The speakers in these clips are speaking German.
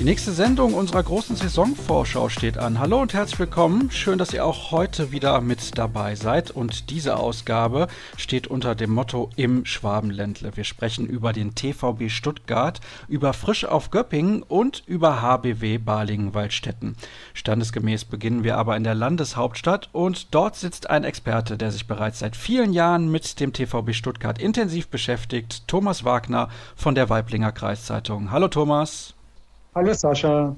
Die nächste Sendung unserer großen Saisonvorschau steht an. Hallo und herzlich willkommen. Schön, dass ihr auch heute wieder mit dabei seid. Und diese Ausgabe steht unter dem Motto Im Schwabenländle. Wir sprechen über den TVB Stuttgart, über Frisch auf Göppingen und über HBW Balingen-Waldstätten. Standesgemäß beginnen wir aber in der Landeshauptstadt und dort sitzt ein Experte, der sich bereits seit vielen Jahren mit dem TVB Stuttgart intensiv beschäftigt. Thomas Wagner von der Weiblinger Kreiszeitung. Hallo Thomas. Hallo Sascha.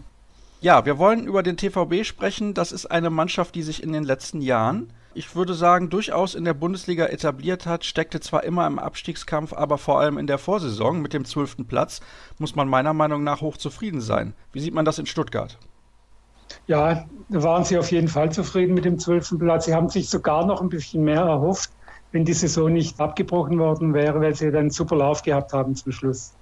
Ja, wir wollen über den TVB sprechen. Das ist eine Mannschaft, die sich in den letzten Jahren, ich würde sagen, durchaus in der Bundesliga etabliert hat, steckte zwar immer im Abstiegskampf, aber vor allem in der Vorsaison mit dem zwölften Platz muss man meiner Meinung nach hoch zufrieden sein. Wie sieht man das in Stuttgart? Ja, da waren sie auf jeden Fall zufrieden mit dem zwölften Platz. Sie haben sich sogar noch ein bisschen mehr erhofft, wenn die Saison nicht abgebrochen worden wäre, weil sie dann einen super Lauf gehabt haben zum Schluss.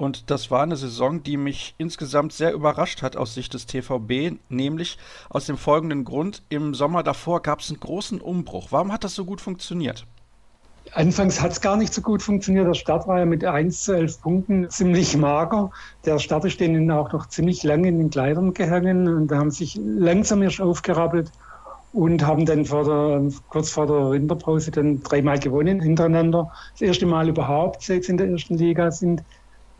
Und das war eine Saison, die mich insgesamt sehr überrascht hat aus Sicht des TVB, nämlich aus dem folgenden Grund. Im Sommer davor gab es einen großen Umbruch. Warum hat das so gut funktioniert? Anfangs hat es gar nicht so gut funktioniert. Der Start war ja mit 1 zu 11 Punkten ziemlich mager. Der Start ist denen auch noch ziemlich lange in den Kleidern gehangen und haben sich langsam erst aufgerappelt und haben dann vor der, kurz vor der Winterpause dann dreimal gewonnen hintereinander. Das erste Mal überhaupt, seit sie in der ersten Liga sind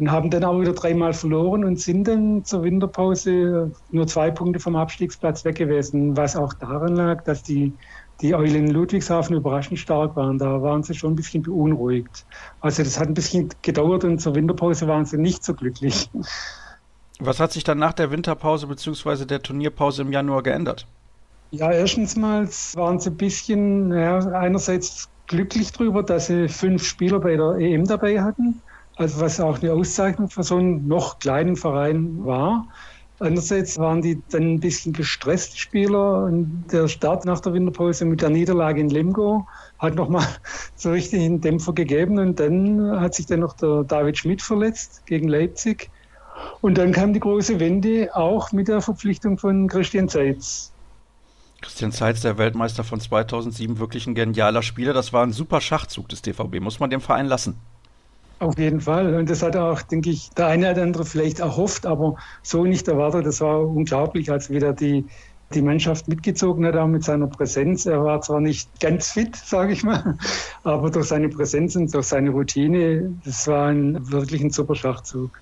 und haben dann auch wieder dreimal verloren und sind dann zur Winterpause nur zwei Punkte vom Abstiegsplatz weg gewesen, was auch daran lag, dass die, die Eulen in Ludwigshafen überraschend stark waren. Da waren sie schon ein bisschen beunruhigt. Also das hat ein bisschen gedauert und zur Winterpause waren sie nicht so glücklich. Was hat sich dann nach der Winterpause bzw. der Turnierpause im Januar geändert? Ja, erstens mal waren sie ein bisschen, ja, einerseits glücklich darüber, dass sie fünf Spieler bei der EM dabei hatten also was auch eine Auszeichnung für so einen noch kleinen Verein war. Andererseits waren die dann ein bisschen gestresst, Spieler. Und der Start nach der Winterpause mit der Niederlage in Lemgo hat nochmal so richtig einen Dämpfer gegeben. Und dann hat sich dann noch der David Schmidt verletzt gegen Leipzig. Und dann kam die große Wende auch mit der Verpflichtung von Christian Zeitz. Christian Zeitz, der Weltmeister von 2007, wirklich ein genialer Spieler. Das war ein super Schachzug des DVB, muss man dem Verein lassen. Auf jeden Fall. Und das hat auch, denke ich, der eine oder andere vielleicht erhofft, aber so nicht erwartet. Das war unglaublich, als wieder die, die Mannschaft mitgezogen hat, auch mit seiner Präsenz. Er war zwar nicht ganz fit, sage ich mal, aber durch seine Präsenz und durch seine Routine, das war ein, wirklich ein super Schachzug.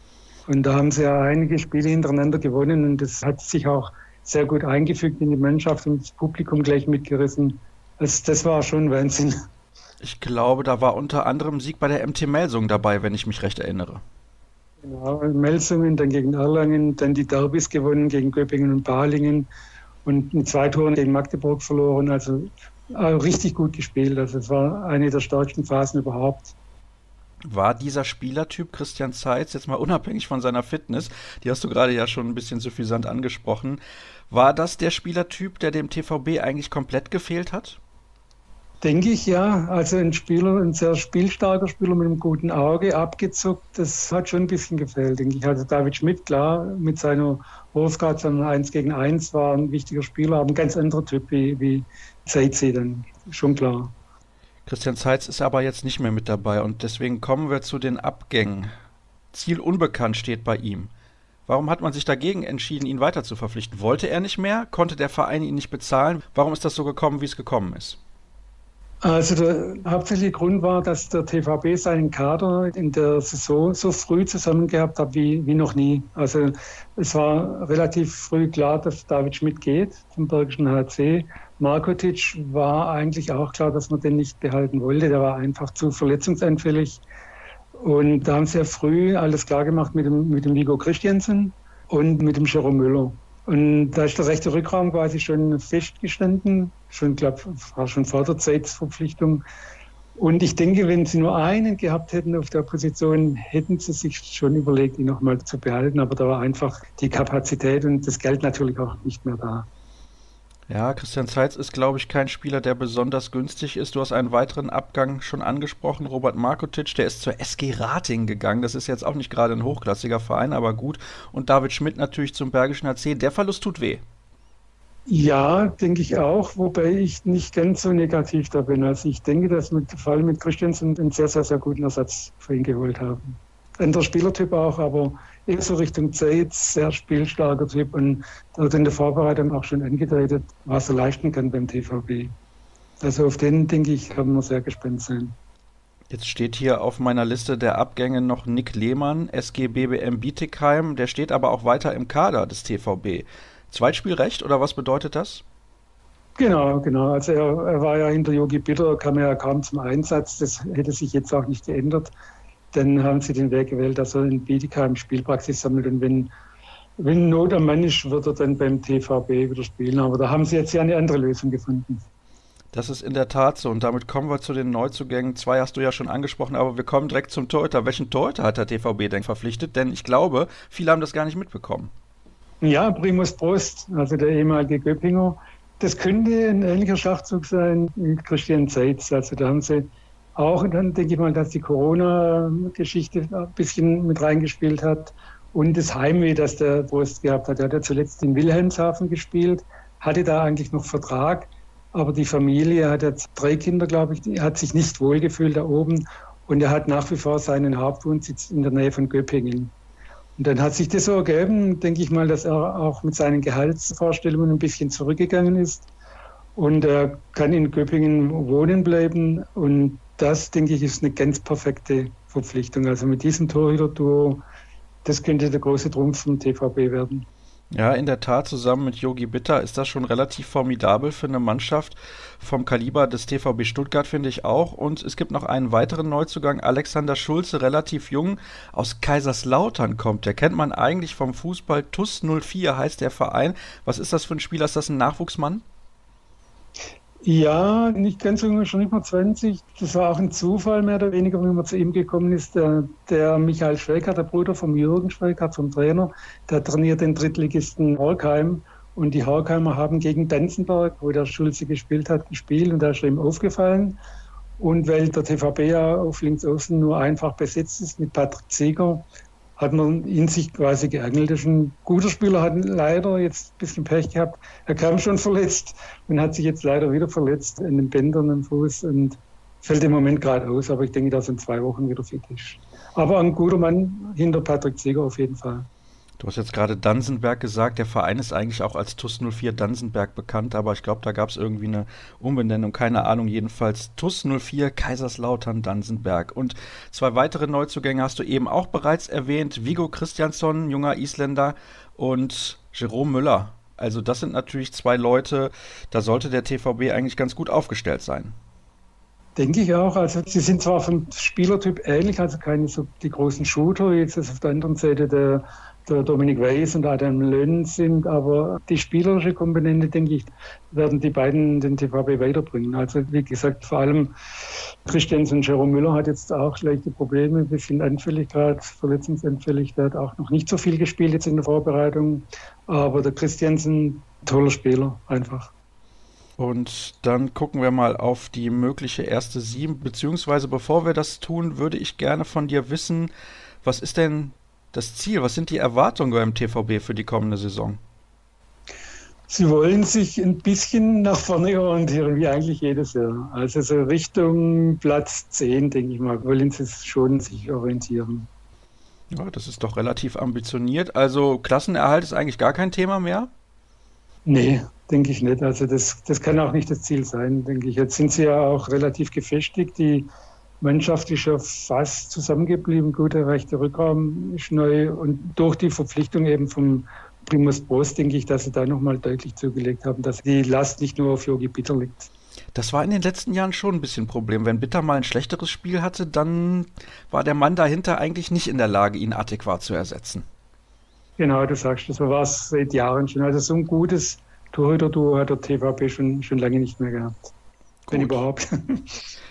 Und da haben sie ja einige Spiele hintereinander gewonnen und das hat sich auch sehr gut eingefügt in die Mannschaft und das Publikum gleich mitgerissen. Das, das war schon Wahnsinn. Ich glaube, da war unter anderem Sieg bei der MT Melsung dabei, wenn ich mich recht erinnere. Genau, Melsungen, dann gegen Erlangen, dann die Derbys gewonnen gegen Göppingen und Balingen und mit zwei Toren gegen Magdeburg verloren. Also äh, richtig gut gespielt. Also es war eine der stärksten Phasen überhaupt. War dieser Spielertyp Christian Zeitz, jetzt mal unabhängig von seiner Fitness, die hast du gerade ja schon ein bisschen suffisant angesprochen, war das der Spielertyp, der dem TVB eigentlich komplett gefehlt hat? Denke ich ja. Also ein Spieler, ein sehr spielstarker Spieler mit einem guten Auge, abgezuckt, das hat schon ein bisschen gefehlt, denke ich. Also David Schmidt, klar, mit seiner Wurfgrad von 1 gegen 1 war ein wichtiger Spieler, aber ein ganz anderer Typ wie, wie Zeitzi dann, schon klar. Christian Zeitz ist aber jetzt nicht mehr mit dabei und deswegen kommen wir zu den Abgängen. Ziel unbekannt steht bei ihm. Warum hat man sich dagegen entschieden, ihn weiter zu verpflichten? Wollte er nicht mehr? Konnte der Verein ihn nicht bezahlen? Warum ist das so gekommen, wie es gekommen ist? Also der hauptsächliche Grund war, dass der TVB seinen Kader in der Saison so früh zusammen gehabt hat wie, wie noch nie. Also es war relativ früh klar, dass David Schmidt geht zum Bergischen HC. Markotic war eigentlich auch klar, dass man den nicht behalten wollte. Der war einfach zu verletzungsanfällig. Und da haben sie ja früh alles klar gemacht mit dem, mit dem Vigo Christiansen und mit dem Jerome Müller. Und da ist der rechte Rückraum quasi schon festgestanden, schon, glaube war schon vor der Zeitverpflichtung. Und ich denke, wenn sie nur einen gehabt hätten auf der Position, hätten sie sich schon überlegt, ihn nochmal zu behalten. Aber da war einfach die Kapazität und das Geld natürlich auch nicht mehr da. Ja, Christian Zeitz ist, glaube ich, kein Spieler, der besonders günstig ist. Du hast einen weiteren Abgang schon angesprochen, Robert Markotic, der ist zur SG Rating gegangen. Das ist jetzt auch nicht gerade ein hochklassiger Verein, aber gut. Und David Schmidt natürlich zum Bergischen HC. Der Verlust tut weh. Ja, denke ich auch, wobei ich nicht ganz so negativ da bin. Also ich denke, dass wir vor allem mit Christiansen einen sehr, sehr, sehr guten Ersatz für ihn geholt haben. Anderer Spielertyp auch, aber eher so Richtung Zeit, sehr spielstarker Typ und hat in der Vorbereitung auch schon angedeutet, was er leisten kann beim TVB. Also auf den, denke ich, haben wir sehr gespannt sein. Jetzt steht hier auf meiner Liste der Abgänge noch Nick Lehmann, SG BBM Bietigheim. Der steht aber auch weiter im Kader des TVB. Zweitspielrecht oder was bedeutet das? Genau, genau. Also er, er war ja hinter Yogi Bitter, kam ja kaum zum Einsatz. Das hätte sich jetzt auch nicht geändert. Dann haben sie den Weg gewählt, dass er in Bietigheim Spielpraxis sammelt und wenn, wenn Not am Mann ist, wird er dann beim TVB wieder spielen. Aber da haben sie jetzt ja eine andere Lösung gefunden. Das ist in der Tat so. Und damit kommen wir zu den Neuzugängen. Zwei hast du ja schon angesprochen, aber wir kommen direkt zum Torhüter. Welchen Torhüter hat der TVB denn verpflichtet? Denn ich glaube, viele haben das gar nicht mitbekommen. Ja, Primus Prost, also der ehemalige Göppinger. Das könnte ein ähnlicher Schachzug sein mit Christian Zeitz. Also da haben sie auch, dann denke ich mal, dass die Corona-Geschichte ein bisschen mit reingespielt hat. Und das Heimweh, das der Prost gehabt hat. Er hat ja zuletzt in Wilhelmshaven gespielt, hatte da eigentlich noch Vertrag. Aber die Familie hat jetzt drei Kinder, glaube ich, die hat sich nicht wohlgefühlt da oben. Und er hat nach wie vor seinen Hauptwohnsitz in der Nähe von Göppingen. Und dann hat sich das so ergeben, denke ich mal, dass er auch mit seinen Gehaltsvorstellungen ein bisschen zurückgegangen ist. Und er kann in Göppingen wohnen bleiben. Und das, denke ich, ist eine ganz perfekte Verpflichtung. Also mit diesem Torhüter-Duo, das könnte der große Trumpf vom TVB werden. Ja, in der Tat, zusammen mit Yogi Bitter ist das schon relativ formidabel für eine Mannschaft vom Kaliber des TVB Stuttgart, finde ich auch. Und es gibt noch einen weiteren Neuzugang, Alexander Schulze, relativ jung, aus Kaiserslautern kommt. Der kennt man eigentlich vom Fußball. TUS 04 heißt der Verein. Was ist das für ein Spieler? Ist das ein Nachwuchsmann? Ja, nicht ganz jung, schon nicht mal 20. Das war auch ein Zufall mehr oder weniger, wie man zu ihm gekommen ist. Der, der Michael Schweikart, der Bruder vom Jürgen Schweikart, vom Trainer, der trainiert den Drittligisten Horkheim. Und die Horkheimer haben gegen Danzenberg, wo der Schulze gespielt hat, gespielt und da ist ihm aufgefallen. Und weil der TVB ja auf links außen nur einfach besetzt ist mit Patrick Zieger, hat man ihn sich quasi geangelt. Das ist ein guter Spieler, hat leider jetzt ein bisschen Pech gehabt. Er kam schon verletzt und hat sich jetzt leider wieder verletzt in den Bändern im Fuß und fällt im Moment gerade aus, aber ich denke, dass er in zwei Wochen wieder fit ist. Aber ein guter Mann hinter Patrick Zieger auf jeden Fall. Du hast jetzt gerade Dansenberg gesagt. Der Verein ist eigentlich auch als TUS 04 Dansenberg bekannt, aber ich glaube, da gab es irgendwie eine Umbenennung. Keine Ahnung. Jedenfalls TUS 04 Kaiserslautern Dansenberg. Und zwei weitere Neuzugänge hast du eben auch bereits erwähnt. Vigo Christiansson, junger Isländer, und Jerome Müller. Also, das sind natürlich zwei Leute, da sollte der TVB eigentlich ganz gut aufgestellt sein. Denke ich auch. Also sie sind zwar vom Spielertyp ähnlich, also keine so die großen Shooter. Jetzt ist auf der anderen Seite der der Dominik Weiß und Adam Lönn sind, aber die spielerische Komponente, denke ich, werden die beiden den TVB weiterbringen. Also wie gesagt, vor allem Christians und Jerome Müller hat jetzt auch schlechte Probleme, ein bisschen Anfälligkeit, Verletzungsanfälligkeit, auch noch nicht so viel gespielt jetzt in der Vorbereitung, aber der Christiansen, toller Spieler einfach. Und dann gucken wir mal auf die mögliche erste Sieben, beziehungsweise bevor wir das tun, würde ich gerne von dir wissen, was ist denn das Ziel? Was sind die Erwartungen beim TVB für die kommende Saison? Sie wollen sich ein bisschen nach vorne orientieren, wie eigentlich jedes Jahr. Also so Richtung Platz 10, denke ich mal, wollen sie schon sich orientieren. Ja, das ist doch relativ ambitioniert. Also Klassenerhalt ist eigentlich gar kein Thema mehr? Nee, denke ich nicht. Also das, das kann auch nicht das Ziel sein, denke ich. Jetzt sind sie ja auch relativ gefestigt. Die Mannschaft ist ja fast zusammengeblieben. Gut, der rechte Rückraum ist neu und durch die Verpflichtung eben vom Primus Prost denke ich, dass sie da nochmal deutlich zugelegt haben, dass die Last nicht nur auf Yogi Bitter liegt. Das war in den letzten Jahren schon ein bisschen ein Problem. Wenn Bitter mal ein schlechteres Spiel hatte, dann war der Mann dahinter eigentlich nicht in der Lage, ihn adäquat zu ersetzen. Genau, du sagst, das war es seit Jahren schon. Also so ein gutes Torhüter-Duo hat der TVP schon, schon lange nicht mehr gehabt. Gut. Wenn überhaupt.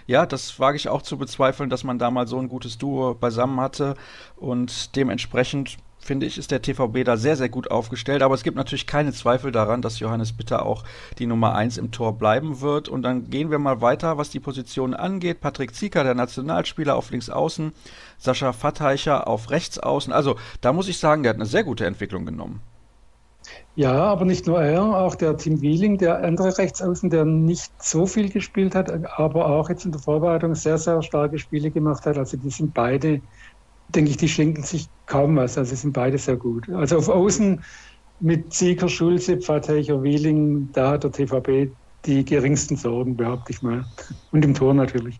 Ja, das wage ich auch zu bezweifeln, dass man da mal so ein gutes Duo beisammen hatte und dementsprechend finde ich, ist der TVB da sehr, sehr gut aufgestellt. Aber es gibt natürlich keine Zweifel daran, dass Johannes Bitter auch die Nummer 1 im Tor bleiben wird. Und dann gehen wir mal weiter, was die Positionen angeht. Patrick Zieker, der Nationalspieler auf links außen, Sascha Fatteicher auf rechts außen. Also da muss ich sagen, der hat eine sehr gute Entwicklung genommen. Ja, aber nicht nur er, auch der Tim Wieling, der andere Rechtsaußen, der nicht so viel gespielt hat, aber auch jetzt in der Vorbereitung sehr, sehr starke Spiele gemacht hat. Also die sind beide denke ich, die schenken sich kaum was. Also sind beide sehr gut. Also auf Außen mit Sieger, Schulze, Pfatteicher, Wieling, da hat der TVB die geringsten Sorgen, behaupte ich mal. Und im Tor natürlich.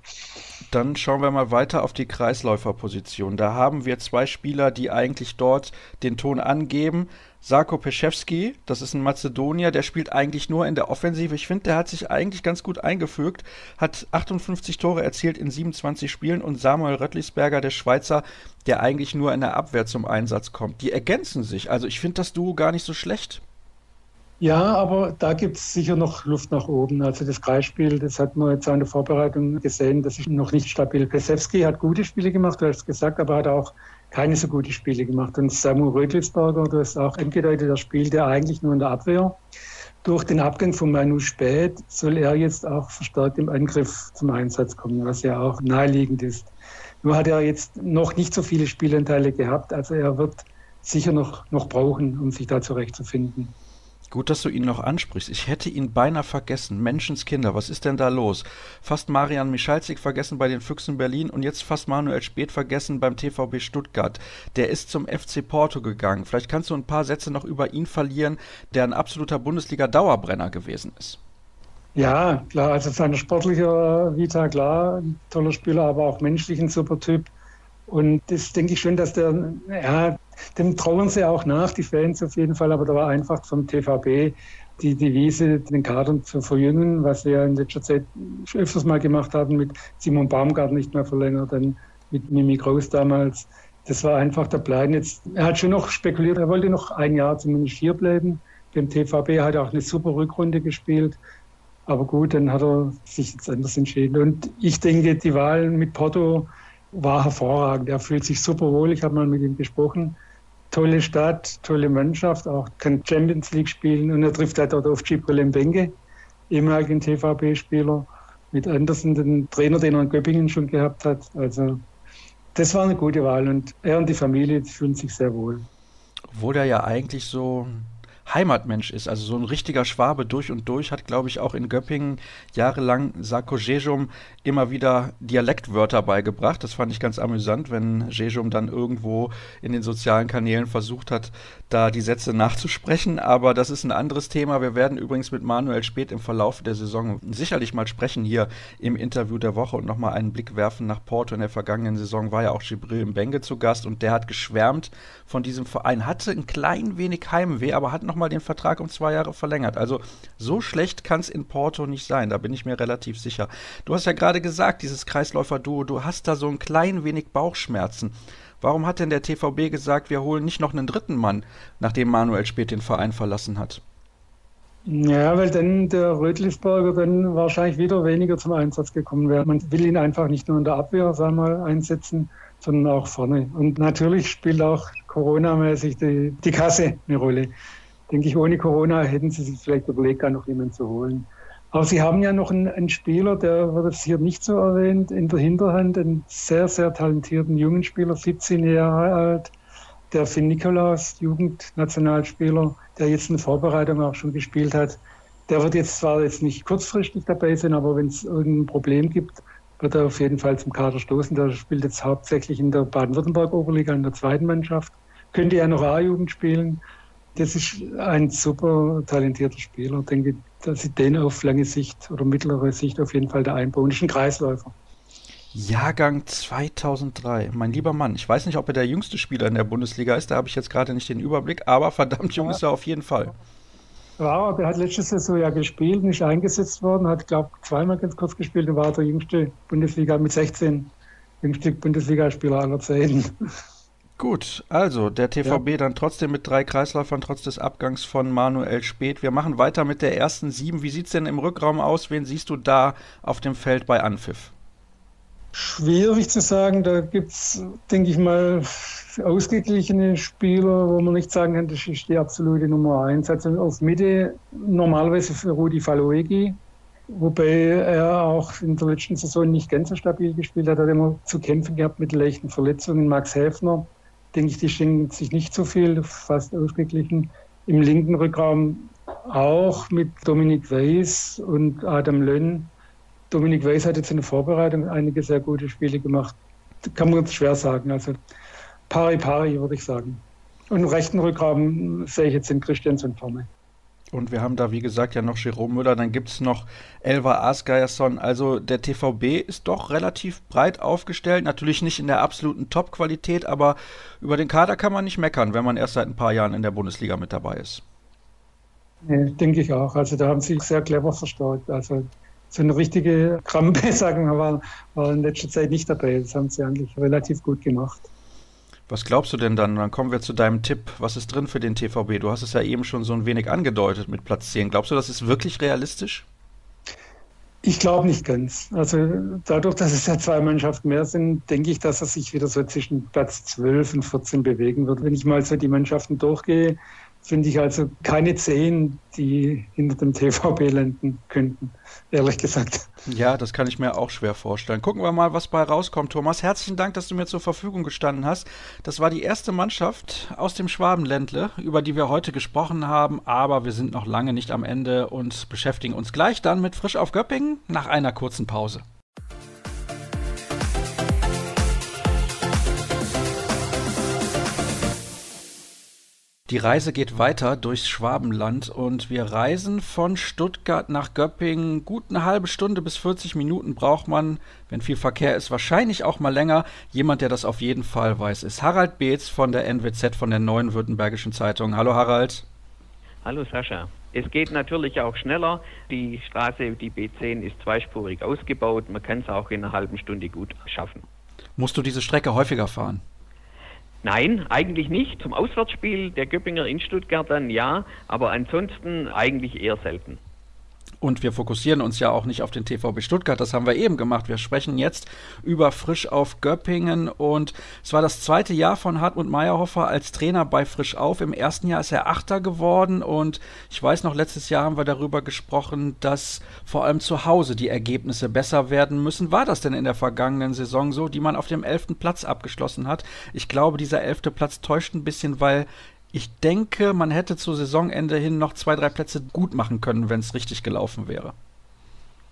Dann schauen wir mal weiter auf die Kreisläuferposition. Da haben wir zwei Spieler, die eigentlich dort den Ton angeben. Sarko Peschewski, das ist ein Mazedonier, der spielt eigentlich nur in der Offensive. Ich finde, der hat sich eigentlich ganz gut eingefügt, hat 58 Tore erzielt in 27 Spielen und Samuel Röttlisberger, der Schweizer, der eigentlich nur in der Abwehr zum Einsatz kommt. Die ergänzen sich. Also ich finde das Duo gar nicht so schlecht. Ja, aber da gibt es sicher noch Luft nach oben. Also das Kreisspiel, das hat man jetzt an der Vorbereitung gesehen, das ist noch nicht stabil. Pesewski hat gute Spiele gemacht, du hast gesagt, aber hat auch keine so gute Spiele gemacht. Und Samu Rötlisberger, du hast auch angedeutet, der spielt ja eigentlich nur in der Abwehr. Durch den Abgang von Manu Spät soll er jetzt auch verstärkt im Angriff zum Einsatz kommen, was ja auch naheliegend ist. Nur hat er jetzt noch nicht so viele Spielanteile gehabt, also er wird sicher noch, noch brauchen, um sich da zurechtzufinden. Gut, dass du ihn noch ansprichst. Ich hätte ihn beinahe vergessen. Menschenskinder, was ist denn da los? Fast Marian Michalzik vergessen bei den Füchsen Berlin und jetzt fast Manuel Spät vergessen beim TVB Stuttgart. Der ist zum FC Porto gegangen. Vielleicht kannst du ein paar Sätze noch über ihn verlieren, der ein absoluter Bundesliga-Dauerbrenner gewesen ist. Ja, klar, also seine sportliche Vita, klar, toller Spieler, aber auch menschlich ein super Typ. Und das denke ich schon, dass der, ja, dem trauern sie auch nach, die Fans auf jeden Fall, aber da war einfach vom TVB die Devise, den Kader zu verjüngen, was wir in letzter Zeit öfters mal gemacht haben, mit Simon Baumgart nicht mehr verlängert, dann mit Mimi Groß damals. Das war einfach der Plan. Jetzt, er hat schon noch spekuliert, er wollte noch ein Jahr zumindest hier bleiben. Beim TVB hat er auch eine super Rückrunde gespielt. Aber gut, dann hat er sich jetzt anders entschieden. Und ich denke, die Wahl mit Porto, war hervorragend. Er fühlt sich super wohl. Ich habe mal mit ihm gesprochen. Tolle Stadt, tolle Mannschaft, auch kann Champions League spielen und er trifft halt dort auf Gibril Mbenge, ehemaligen TVB-Spieler, mit Andersen, den Trainer, den er in Göppingen schon gehabt hat. Also das war eine gute Wahl und er und die Familie fühlen sich sehr wohl. Obwohl er ja eigentlich so Heimatmensch ist, also so ein richtiger Schwabe durch und durch, hat, glaube ich, auch in Göppingen jahrelang Sarko Jejum immer wieder Dialektwörter beigebracht. Das fand ich ganz amüsant, wenn Jejum dann irgendwo in den sozialen Kanälen versucht hat, da die Sätze nachzusprechen. Aber das ist ein anderes Thema. Wir werden übrigens mit Manuel Spät im Verlauf der Saison sicherlich mal sprechen hier im Interview der Woche und nochmal einen Blick werfen nach Porto. In der vergangenen Saison war ja auch Gibril Mbenge zu Gast und der hat geschwärmt von diesem Verein, hatte ein klein wenig Heimweh, aber hat noch nochmal den Vertrag um zwei Jahre verlängert. Also so schlecht kann es in Porto nicht sein, da bin ich mir relativ sicher. Du hast ja gerade gesagt, dieses Kreisläufer-Duo, du hast da so ein klein wenig Bauchschmerzen. Warum hat denn der TVB gesagt, wir holen nicht noch einen dritten Mann, nachdem Manuel Spät den Verein verlassen hat? Ja, weil dann der Rötlisberger dann wahrscheinlich wieder weniger zum Einsatz gekommen wäre. Man will ihn einfach nicht nur in der Abwehr, sagen wir mal, einsetzen, sondern auch vorne. Und natürlich spielt auch Corona-mäßig die, die Kasse eine Rolle denke ich, ohne Corona hätten sie sich vielleicht überlegt, gar noch jemanden zu holen. Aber sie haben ja noch einen, einen, Spieler, der wird jetzt hier nicht so erwähnt, in der Hinterhand, einen sehr, sehr talentierten jungen Spieler, 17 Jahre alt, der Finn Nikolaus, Jugendnationalspieler, der jetzt eine Vorbereitung auch schon gespielt hat. Der wird jetzt zwar jetzt nicht kurzfristig dabei sein, aber wenn es irgendein Problem gibt, wird er auf jeden Fall zum Kader stoßen. Der spielt jetzt hauptsächlich in der Baden-Württemberg-Oberliga in der zweiten Mannschaft. Könnte er noch A-Jugend spielen das ist ein super talentierter Spieler. Ich denke, dass sie den auf lange Sicht oder mittlere Sicht auf jeden Fall da einbauen. Ist ein Kreisläufer. Jahrgang 2003. Mein lieber Mann, ich weiß nicht, ob er der jüngste Spieler in der Bundesliga ist, da habe ich jetzt gerade nicht den Überblick, aber verdammt jung ja. ist er auf jeden Fall. Ja, der hat letztes Saison ja gespielt, nicht eingesetzt worden, hat, glaube ich, zweimal ganz kurz gespielt und war der jüngste Bundesliga mit 16, jüngste Bundesligaspieler aller Zeiten. Gut, also der TVB ja. dann trotzdem mit drei Kreisläufern trotz des Abgangs von Manuel Spät. Wir machen weiter mit der ersten sieben. Wie sieht es denn im Rückraum aus? Wen siehst du da auf dem Feld bei Anpfiff? Schwierig zu sagen. Da gibt es, denke ich mal, ausgeglichene Spieler, wo man nicht sagen kann, das ist die absolute Nummer eins. Also auf Mitte normalerweise für Rudi Faloegi, wobei er auch in der letzten Saison nicht ganz so stabil gespielt hat, hat immer zu kämpfen gehabt mit leichten Verletzungen. Max Häfner, denke ich, die schenken sich nicht so viel, fast ausgeglichen. Im linken Rückraum auch mit Dominik Weiß und Adam Lönn. Dominik Weiß hat jetzt in der Vorbereitung einige sehr gute Spiele gemacht. Kann man schwer sagen. Also pari pari, würde ich sagen. Und im rechten Rückraum sehe ich jetzt den Christiansen vorne. Und wir haben da, wie gesagt, ja noch Jerome Müller, dann gibt es noch Elva Asgeierson. Also der TVB ist doch relativ breit aufgestellt. Natürlich nicht in der absoluten Top-Qualität, aber über den Kader kann man nicht meckern, wenn man erst seit ein paar Jahren in der Bundesliga mit dabei ist. Nee, denke ich auch. Also da haben sie sehr clever verstärkt. Also so eine richtige Krampe, sagen wir mal, war in letzter Zeit nicht dabei. Das haben sie eigentlich relativ gut gemacht. Was glaubst du denn dann? Dann kommen wir zu deinem Tipp. Was ist drin für den TVB? Du hast es ja eben schon so ein wenig angedeutet mit Platz 10. Glaubst du, das ist wirklich realistisch? Ich glaube nicht ganz. Also dadurch, dass es ja zwei Mannschaften mehr sind, denke ich, dass er sich wieder so zwischen Platz 12 und 14 bewegen wird. Wenn ich mal so die Mannschaften durchgehe, finde ich also keine zehn, die hinter dem TVB landen könnten, ehrlich gesagt. Ja, das kann ich mir auch schwer vorstellen. Gucken wir mal, was bei rauskommt, Thomas. Herzlichen Dank, dass du mir zur Verfügung gestanden hast. Das war die erste Mannschaft aus dem Schwabenländle, über die wir heute gesprochen haben, aber wir sind noch lange nicht am Ende und beschäftigen uns gleich dann mit Frisch auf Göppingen nach einer kurzen Pause. Die Reise geht weiter durchs Schwabenland und wir reisen von Stuttgart nach Göppingen. Gut eine halbe Stunde bis 40 Minuten braucht man, wenn viel Verkehr ist, wahrscheinlich auch mal länger. Jemand, der das auf jeden Fall weiß, ist Harald Beetz von der NWZ, von der Neuen Württembergischen Zeitung. Hallo Harald. Hallo Sascha. Es geht natürlich auch schneller. Die Straße, die B10, ist zweispurig ausgebaut. Man kann es auch in einer halben Stunde gut schaffen. Musst du diese Strecke häufiger fahren? Nein, eigentlich nicht. Zum Auswärtsspiel der Göppinger in Stuttgart dann ja, aber ansonsten eigentlich eher selten. Und wir fokussieren uns ja auch nicht auf den TVB Stuttgart, das haben wir eben gemacht. Wir sprechen jetzt über Frisch auf Göppingen und es war das zweite Jahr von Hartmut Meyerhofer als Trainer bei Frisch auf. Im ersten Jahr ist er Achter geworden und ich weiß noch, letztes Jahr haben wir darüber gesprochen, dass vor allem zu Hause die Ergebnisse besser werden müssen. War das denn in der vergangenen Saison so, die man auf dem elften Platz abgeschlossen hat? Ich glaube, dieser elfte Platz täuscht ein bisschen, weil ich denke, man hätte zu Saisonende hin noch zwei, drei Plätze gut machen können, wenn es richtig gelaufen wäre.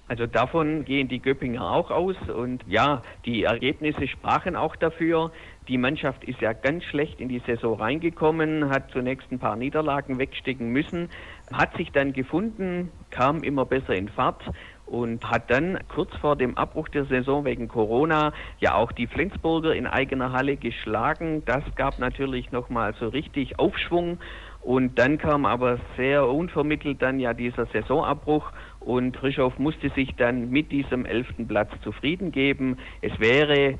Also davon gehen die Göppinger auch aus und ja, die Ergebnisse sprachen auch dafür. Die Mannschaft ist ja ganz schlecht in die Saison reingekommen, hat zunächst ein paar Niederlagen wegstecken müssen, hat sich dann gefunden, kam immer besser in Fahrt und hat dann kurz vor dem Abbruch der Saison wegen Corona ja auch die Flensburger in eigener Halle geschlagen. Das gab natürlich nochmal so richtig Aufschwung und dann kam aber sehr unvermittelt dann ja dieser Saisonabbruch und Rischow musste sich dann mit diesem elften Platz zufrieden geben. Es wäre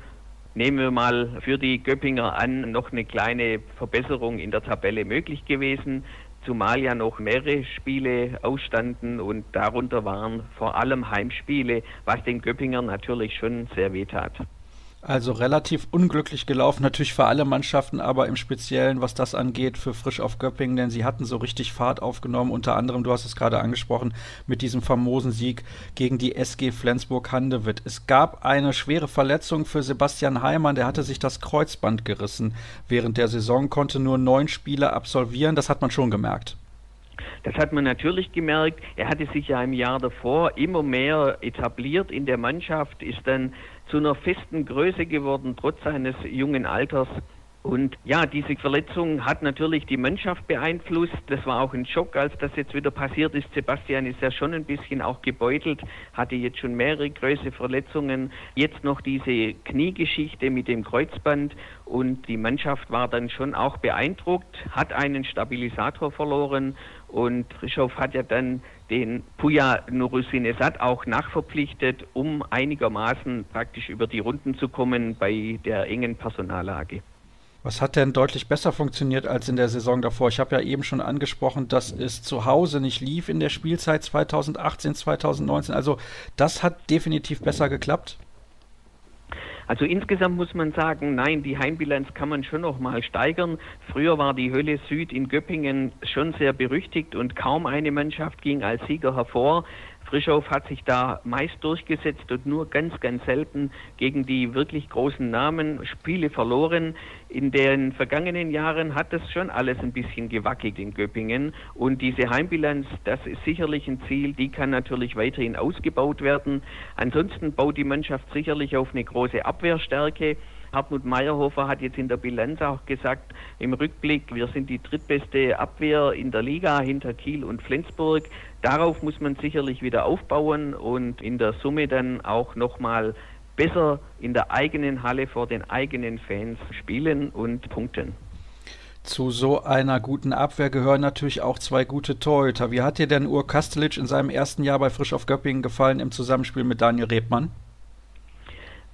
nehmen wir mal für die Göppinger an, noch eine kleine Verbesserung in der Tabelle möglich gewesen zumal ja noch mehrere Spiele ausstanden und darunter waren vor allem Heimspiele, was den Göppingern natürlich schon sehr wehtat. Also relativ unglücklich gelaufen, natürlich für alle Mannschaften, aber im Speziellen, was das angeht, für Frisch auf Göppingen, denn sie hatten so richtig Fahrt aufgenommen, unter anderem, du hast es gerade angesprochen, mit diesem famosen Sieg gegen die SG Flensburg-Handewitt. Es gab eine schwere Verletzung für Sebastian Heimann, der hatte sich das Kreuzband gerissen während der Saison, konnte nur neun Spiele absolvieren, das hat man schon gemerkt. Das hat man natürlich gemerkt. Er hatte sich ja im Jahr davor immer mehr etabliert in der Mannschaft, ist dann zu einer festen Größe geworden, trotz seines jungen Alters. Und ja, diese Verletzung hat natürlich die Mannschaft beeinflusst. Das war auch ein Schock, als das jetzt wieder passiert ist. Sebastian ist ja schon ein bisschen auch gebeutelt, hatte jetzt schon mehrere größere Verletzungen. Jetzt noch diese Kniegeschichte mit dem Kreuzband und die Mannschaft war dann schon auch beeindruckt, hat einen Stabilisator verloren und Trischow hat ja dann den Puya Nurusinesat auch nachverpflichtet, um einigermaßen praktisch über die Runden zu kommen bei der engen Personallage. Was hat denn deutlich besser funktioniert als in der Saison davor? Ich habe ja eben schon angesprochen, dass es zu Hause nicht lief in der Spielzeit 2018, 2019. Also das hat definitiv besser geklappt. Also insgesamt muss man sagen, nein, die Heimbilanz kann man schon noch mal steigern. Früher war die Hölle Süd in Göppingen schon sehr berüchtigt und kaum eine Mannschaft ging als Sieger hervor. Frischow hat sich da meist durchgesetzt und nur ganz, ganz selten gegen die wirklich großen Namen Spiele verloren. In den vergangenen Jahren hat das schon alles ein bisschen gewackelt in Göppingen und diese Heimbilanz, das ist sicherlich ein Ziel, die kann natürlich weiterhin ausgebaut werden. Ansonsten baut die Mannschaft sicherlich auf eine große Abwehrstärke. Hartmut Meyerhofer hat jetzt in der Bilanz auch gesagt, im Rückblick, wir sind die drittbeste Abwehr in der Liga hinter Kiel und Flensburg. Darauf muss man sicherlich wieder aufbauen und in der Summe dann auch nochmal besser in der eigenen Halle vor den eigenen Fans spielen und punkten. Zu so einer guten Abwehr gehören natürlich auch zwei gute Torhüter. Wie hat dir denn Ur Kastelic in seinem ersten Jahr bei Frisch auf Göppingen gefallen im Zusammenspiel mit Daniel Rebmann?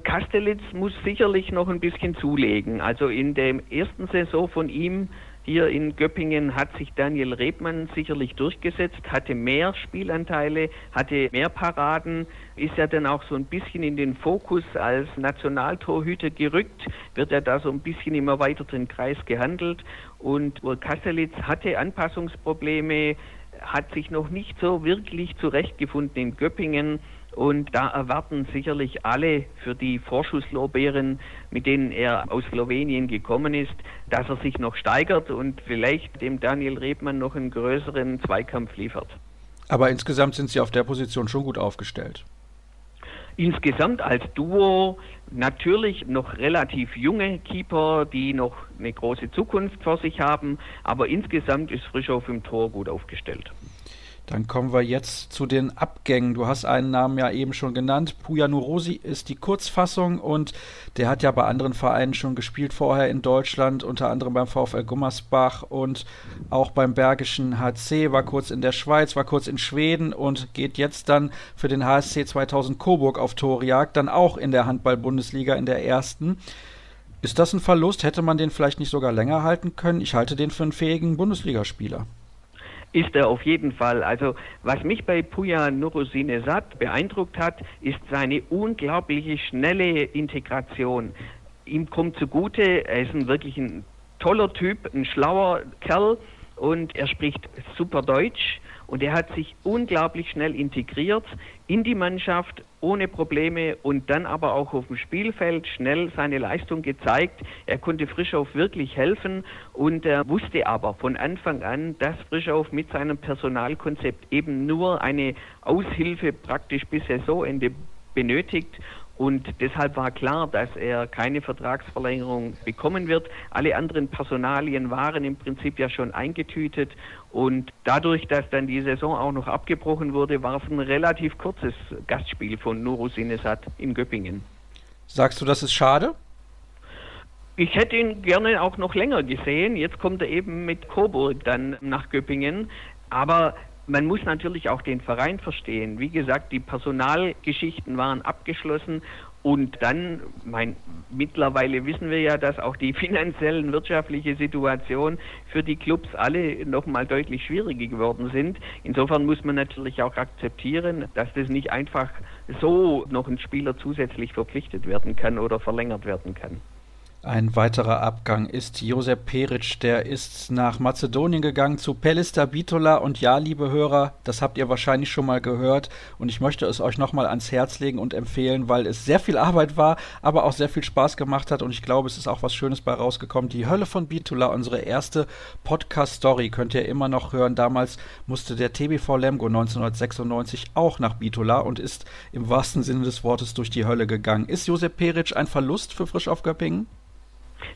Kastelitz muss sicherlich noch ein bisschen zulegen. Also in der ersten Saison von ihm hier in Göppingen hat sich Daniel Rebmann sicherlich durchgesetzt, hatte mehr Spielanteile, hatte mehr Paraden, ist ja dann auch so ein bisschen in den Fokus als Nationaltorhüter gerückt, wird er da so ein bisschen im erweiterten Kreis gehandelt. Und Ur Kastelitz hatte Anpassungsprobleme, hat sich noch nicht so wirklich zurechtgefunden in Göppingen und da erwarten sicherlich alle für die Vorschusslorbeeren, mit denen er aus Slowenien gekommen ist, dass er sich noch steigert und vielleicht dem Daniel Rebmann noch einen größeren Zweikampf liefert. Aber insgesamt sind Sie auf der Position schon gut aufgestellt. Insgesamt als Duo natürlich noch relativ junge Keeper, die noch eine große Zukunft vor sich haben, aber insgesamt ist Frischow im Tor gut aufgestellt. Dann kommen wir jetzt zu den Abgängen. Du hast einen Namen ja eben schon genannt. Puja Nurosi ist die Kurzfassung und der hat ja bei anderen Vereinen schon gespielt vorher in Deutschland, unter anderem beim VfL Gummersbach und auch beim Bergischen HC, war kurz in der Schweiz, war kurz in Schweden und geht jetzt dann für den HSC 2000 Coburg auf Torjagd, dann auch in der Handball-Bundesliga in der ersten. Ist das ein Verlust? Hätte man den vielleicht nicht sogar länger halten können? Ich halte den für einen fähigen Bundesligaspieler ist er auf jeden Fall. Also was mich bei Puya Nurusinesat beeindruckt hat, ist seine unglaubliche schnelle Integration. Ihm kommt zugute, er ist ein wirklich ein toller Typ, ein schlauer Kerl und er spricht super Deutsch und er hat sich unglaublich schnell integriert in die Mannschaft ohne Probleme und dann aber auch auf dem Spielfeld schnell seine Leistung gezeigt. Er konnte Frischauf wirklich helfen und er wusste aber von Anfang an, dass Frischauf mit seinem Personalkonzept eben nur eine Aushilfe praktisch bis Saisonende benötigt und deshalb war klar, dass er keine Vertragsverlängerung bekommen wird. Alle anderen Personalien waren im Prinzip ja schon eingetütet. Und dadurch, dass dann die Saison auch noch abgebrochen wurde, war es ein relativ kurzes Gastspiel von Nuru Sinesat in Göppingen. Sagst du, das ist schade? Ich hätte ihn gerne auch noch länger gesehen. Jetzt kommt er eben mit Coburg dann nach Göppingen. Aber man muss natürlich auch den Verein verstehen. Wie gesagt, die Personalgeschichten waren abgeschlossen und dann, mein, mittlerweile wissen wir ja, dass auch die finanziellen, wirtschaftliche Situation für die Clubs alle nochmal deutlich schwieriger geworden sind. Insofern muss man natürlich auch akzeptieren, dass das nicht einfach so noch ein Spieler zusätzlich verpflichtet werden kann oder verlängert werden kann. Ein weiterer Abgang ist Josep Peric, der ist nach Mazedonien gegangen zu Pelista Bitola und ja, liebe Hörer, das habt ihr wahrscheinlich schon mal gehört und ich möchte es euch nochmal ans Herz legen und empfehlen, weil es sehr viel Arbeit war, aber auch sehr viel Spaß gemacht hat und ich glaube, es ist auch was Schönes bei rausgekommen. Die Hölle von Bitola, unsere erste Podcast-Story, könnt ihr immer noch hören. Damals musste der TBV Lemgo 1996 auch nach Bitola und ist im wahrsten Sinne des Wortes durch die Hölle gegangen. Ist Josep Peric ein Verlust für Frisch auf Göppingen?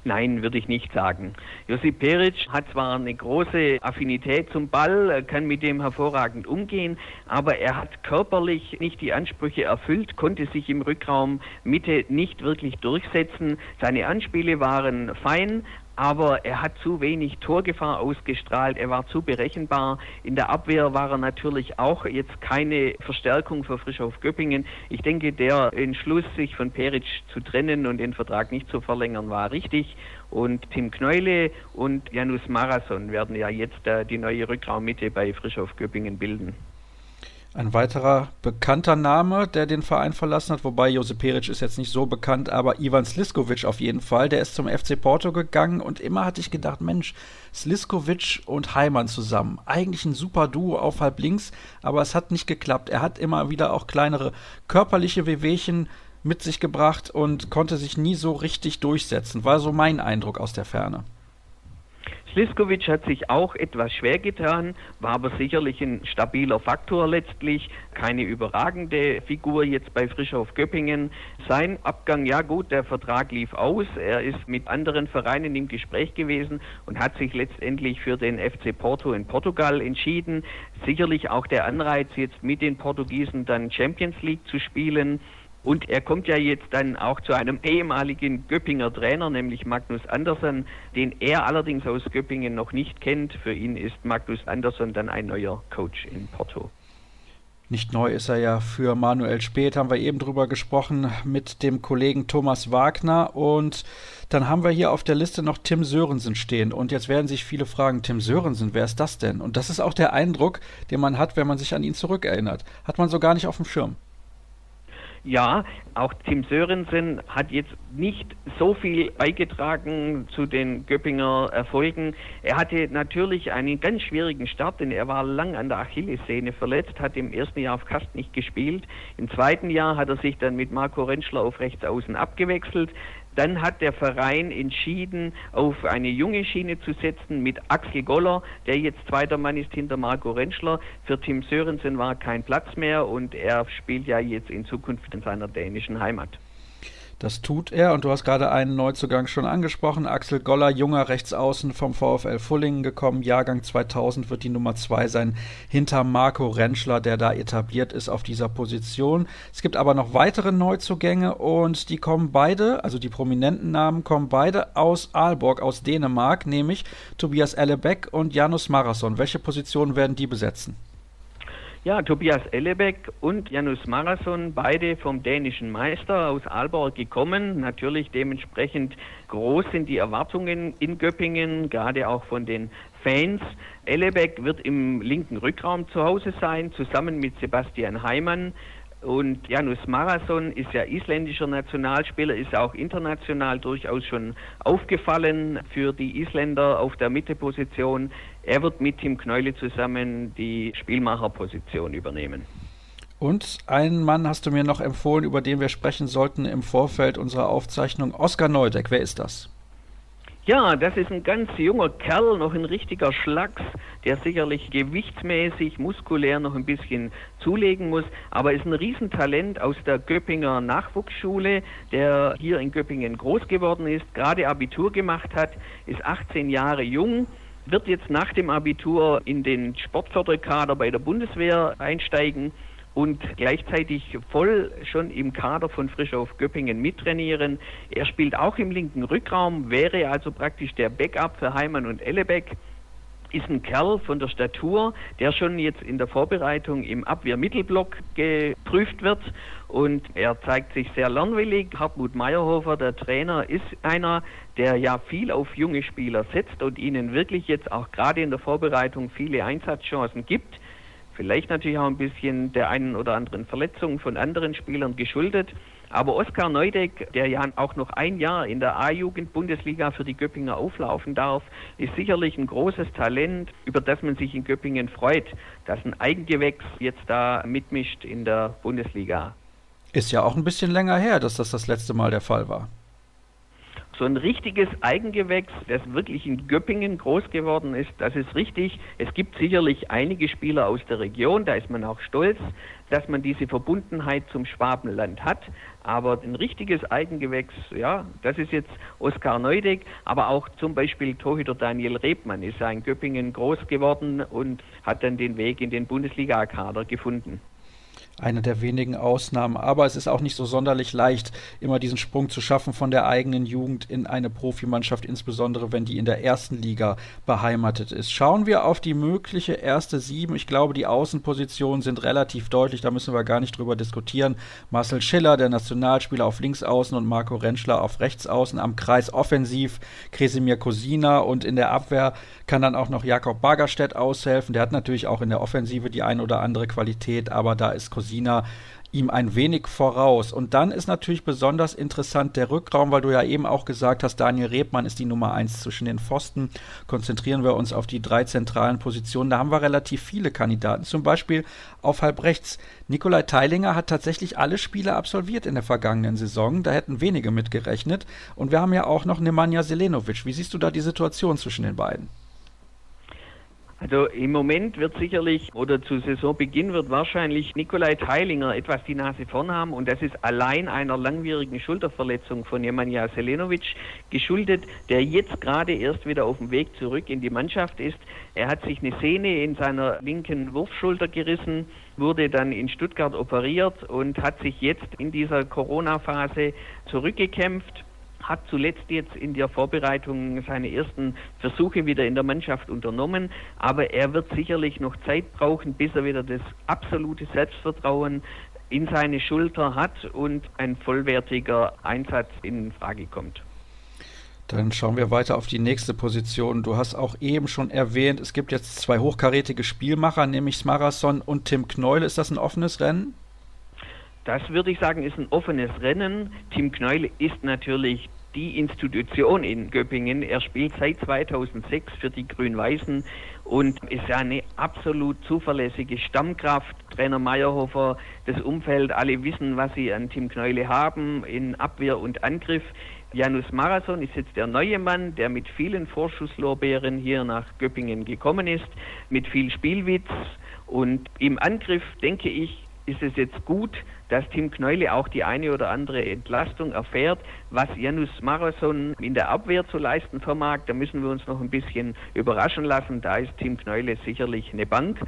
Nein, würde ich nicht sagen. Josip Peric hat zwar eine große Affinität zum Ball, kann mit dem hervorragend umgehen, aber er hat körperlich nicht die Ansprüche erfüllt, konnte sich im Rückraum Mitte nicht wirklich durchsetzen. Seine Anspiele waren fein, aber er hat zu wenig Torgefahr ausgestrahlt, er war zu berechenbar. In der Abwehr war er natürlich auch jetzt keine Verstärkung für Frischhof Göppingen. Ich denke, der Entschluss, sich von Peric zu trennen und den Vertrag nicht zu verlängern, war richtig. Und Tim Kneule und Janus Marason werden ja jetzt äh, die neue Rückraummitte bei Frischhof Göppingen bilden. Ein weiterer bekannter Name, der den Verein verlassen hat, wobei Josip Peric ist jetzt nicht so bekannt, aber Ivan Sliskovic auf jeden Fall, der ist zum FC Porto gegangen und immer hatte ich gedacht, Mensch, Sliskovic und Heimann zusammen. Eigentlich ein super Duo auf halb links, aber es hat nicht geklappt. Er hat immer wieder auch kleinere körperliche Wehwehchen mit sich gebracht und konnte sich nie so richtig durchsetzen. War so mein Eindruck aus der Ferne. Sliskovic hat sich auch etwas schwer getan, war aber sicherlich ein stabiler Faktor letztlich, keine überragende Figur jetzt bei Frischhof Göppingen. Sein Abgang, ja gut, der Vertrag lief aus, er ist mit anderen Vereinen im Gespräch gewesen und hat sich letztendlich für den FC Porto in Portugal entschieden. Sicherlich auch der Anreiz, jetzt mit den Portugiesen dann Champions League zu spielen. Und er kommt ja jetzt dann auch zu einem ehemaligen Göppinger Trainer, nämlich Magnus Andersson, den er allerdings aus Göppingen noch nicht kennt. Für ihn ist Magnus Andersson dann ein neuer Coach in Porto. Nicht neu ist er ja für Manuel Speth, haben wir eben drüber gesprochen mit dem Kollegen Thomas Wagner. Und dann haben wir hier auf der Liste noch Tim Sörensen stehen. Und jetzt werden sich viele fragen, Tim Sörensen, wer ist das denn? Und das ist auch der Eindruck, den man hat, wenn man sich an ihn zurückerinnert. Hat man so gar nicht auf dem Schirm. Ja, auch Tim Sörensen hat jetzt nicht so viel beigetragen zu den Göppinger Erfolgen. Er hatte natürlich einen ganz schwierigen Start, denn er war lang an der Achillessehne verletzt, hat im ersten Jahr auf Kast nicht gespielt. Im zweiten Jahr hat er sich dann mit Marco Rentschler auf rechts außen abgewechselt. Dann hat der Verein entschieden, auf eine junge Schiene zu setzen mit Axel Goller, der jetzt zweiter Mann ist hinter Marco Rentschler. Für Tim Sörensen war kein Platz mehr und er spielt ja jetzt in Zukunft in seiner dänischen Heimat. Das tut er und du hast gerade einen Neuzugang schon angesprochen. Axel Goller, junger Rechtsaußen vom VfL Fullingen gekommen. Jahrgang 2000 wird die Nummer 2 sein, hinter Marco Rentschler, der da etabliert ist auf dieser Position. Es gibt aber noch weitere Neuzugänge und die kommen beide, also die prominenten Namen kommen beide aus Aalborg, aus Dänemark, nämlich Tobias Ellebeck und Janus Marathon. Welche Positionen werden die besetzen? Ja, Tobias Ellebeck und Janus Marathon, beide vom dänischen Meister aus Aalborg gekommen. Natürlich dementsprechend groß sind die Erwartungen in Göppingen, gerade auch von den Fans. Ellebeck wird im linken Rückraum zu Hause sein, zusammen mit Sebastian Heimann. Und Janus Marathon ist ja isländischer Nationalspieler, ist auch international durchaus schon aufgefallen für die Isländer auf der Mitteposition. Er wird mit Tim Kneule zusammen die Spielmacherposition übernehmen. Und einen Mann hast du mir noch empfohlen, über den wir sprechen sollten im Vorfeld unserer Aufzeichnung. Oskar Neudeck, wer ist das? Ja, das ist ein ganz junger Kerl, noch ein richtiger Schlacks, der sicherlich gewichtsmäßig, muskulär noch ein bisschen zulegen muss, aber ist ein Riesentalent aus der Göppinger Nachwuchsschule, der hier in Göppingen groß geworden ist, gerade Abitur gemacht hat, ist 18 Jahre jung, wird jetzt nach dem Abitur in den Sportförderkader bei der Bundeswehr einsteigen und gleichzeitig voll schon im Kader von Frischhof Göppingen mittrainieren. Er spielt auch im linken Rückraum, wäre also praktisch der Backup für Heimann und Ellebeck ist ein Kerl von der Statur, der schon jetzt in der Vorbereitung im Abwehrmittelblock geprüft wird und er zeigt sich sehr lernwillig. Hartmut Meyerhofer, der Trainer, ist einer, der ja viel auf junge Spieler setzt und ihnen wirklich jetzt auch gerade in der Vorbereitung viele Einsatzchancen gibt. Vielleicht natürlich auch ein bisschen der einen oder anderen Verletzung von anderen Spielern geschuldet. Aber Oskar Neudeck, der ja auch noch ein Jahr in der A-Jugend-Bundesliga für die Göppinger auflaufen darf, ist sicherlich ein großes Talent, über das man sich in Göppingen freut, dass ein Eigengewächs jetzt da mitmischt in der Bundesliga. Ist ja auch ein bisschen länger her, dass das das letzte Mal der Fall war so ein richtiges Eigengewächs, das wirklich in Göppingen groß geworden ist, das ist richtig. Es gibt sicherlich einige Spieler aus der Region, da ist man auch stolz, dass man diese Verbundenheit zum Schwabenland hat. Aber ein richtiges Eigengewächs, ja, das ist jetzt Oskar Neudeck, aber auch zum Beispiel Torhüter Daniel Rebmann ist ja in Göppingen groß geworden und hat dann den Weg in den Bundesliga-Kader gefunden. Eine der wenigen Ausnahmen. Aber es ist auch nicht so sonderlich leicht, immer diesen Sprung zu schaffen von der eigenen Jugend in eine Profimannschaft, insbesondere wenn die in der ersten Liga beheimatet ist. Schauen wir auf die mögliche erste Sieben. Ich glaube, die Außenpositionen sind relativ deutlich, da müssen wir gar nicht drüber diskutieren. Marcel Schiller, der Nationalspieler auf Linksaußen und Marco Rentschler auf Rechtsaußen, am Kreis offensiv Kresimir Kosina und in der Abwehr kann dann auch noch Jakob Bagerstedt aushelfen. Der hat natürlich auch in der Offensive die ein oder andere Qualität, aber da ist Kosina Rosina ihm ein wenig voraus. Und dann ist natürlich besonders interessant der Rückraum, weil du ja eben auch gesagt hast, Daniel Rebmann ist die Nummer eins zwischen den Pfosten. Konzentrieren wir uns auf die drei zentralen Positionen. Da haben wir relativ viele Kandidaten. Zum Beispiel auf halb rechts. Nikolai Teilinger hat tatsächlich alle Spiele absolviert in der vergangenen Saison. Da hätten wenige mitgerechnet. Und wir haben ja auch noch Nemanja Selenovic. Wie siehst du da die Situation zwischen den beiden? Also im Moment wird sicherlich oder zu Saisonbeginn wird wahrscheinlich Nikolai Teilinger etwas die Nase vorn haben und das ist allein einer langwierigen Schulterverletzung von Nemanja Selenovic geschuldet, der jetzt gerade erst wieder auf dem Weg zurück in die Mannschaft ist. Er hat sich eine Sehne in seiner linken Wurfschulter gerissen, wurde dann in Stuttgart operiert und hat sich jetzt in dieser Corona-Phase zurückgekämpft hat zuletzt jetzt in der Vorbereitung seine ersten Versuche wieder in der Mannschaft unternommen, aber er wird sicherlich noch Zeit brauchen, bis er wieder das absolute Selbstvertrauen in seine Schulter hat und ein vollwertiger Einsatz in Frage kommt. Dann schauen wir weiter auf die nächste Position. Du hast auch eben schon erwähnt, es gibt jetzt zwei hochkarätige Spielmacher, nämlich Smarason und Tim Kneule. Ist das ein offenes Rennen? Das würde ich sagen, ist ein offenes Rennen. Tim Kneule ist natürlich die Institution in Göppingen. Er spielt seit 2006 für die Grün-Weißen und ist eine absolut zuverlässige Stammkraft. Trainer Meyerhofer, das Umfeld, alle wissen, was sie an Tim Kneule haben in Abwehr und Angriff. Janus Marathon ist jetzt der neue Mann, der mit vielen Vorschusslorbeeren hier nach Göppingen gekommen ist, mit viel Spielwitz. Und im Angriff, denke ich, ist es jetzt gut, dass Tim Kneule auch die eine oder andere Entlastung erfährt. Was Janus Marathon in der Abwehr zu leisten vermag, da müssen wir uns noch ein bisschen überraschen lassen. Da ist Tim Kneule sicherlich eine Bank.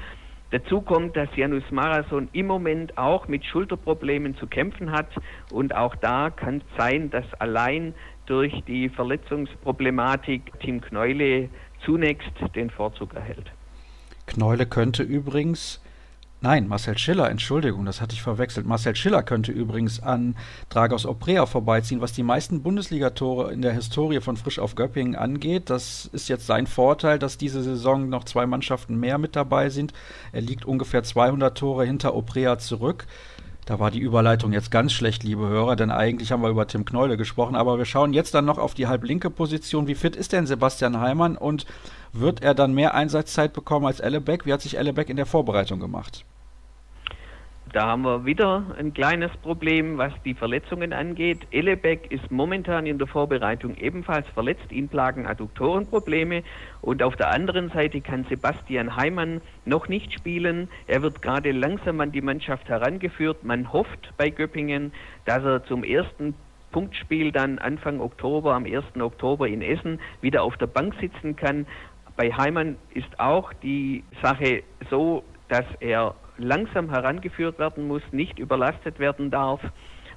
Dazu kommt, dass Janus Marathon im Moment auch mit Schulterproblemen zu kämpfen hat und auch da kann es sein, dass allein durch die Verletzungsproblematik Tim Kneule zunächst den Vorzug erhält. Kneule könnte übrigens Nein, Marcel Schiller, Entschuldigung, das hatte ich verwechselt. Marcel Schiller könnte übrigens an Dragos Oprea vorbeiziehen, was die meisten Bundesligatore in der Historie von Frisch auf Göppingen angeht. Das ist jetzt sein Vorteil, dass diese Saison noch zwei Mannschaften mehr mit dabei sind. Er liegt ungefähr 200 Tore hinter Oprea zurück. Da war die Überleitung jetzt ganz schlecht, liebe Hörer, denn eigentlich haben wir über Tim Kneule gesprochen. Aber wir schauen jetzt dann noch auf die halblinke Position. Wie fit ist denn Sebastian Heimann und wird er dann mehr Einsatzzeit bekommen als Ellebeck? Wie hat sich Ellebeck in der Vorbereitung gemacht? Da haben wir wieder ein kleines Problem, was die Verletzungen angeht. Ellebeck ist momentan in der Vorbereitung ebenfalls verletzt. Ihn plagen Adduktorenprobleme. Und auf der anderen Seite kann Sebastian Heimann noch nicht spielen. Er wird gerade langsam an die Mannschaft herangeführt. Man hofft bei Göppingen, dass er zum ersten Punktspiel dann Anfang Oktober, am 1. Oktober in Essen, wieder auf der Bank sitzen kann. Bei Heimann ist auch die Sache so, dass er langsam herangeführt werden muss, nicht überlastet werden darf.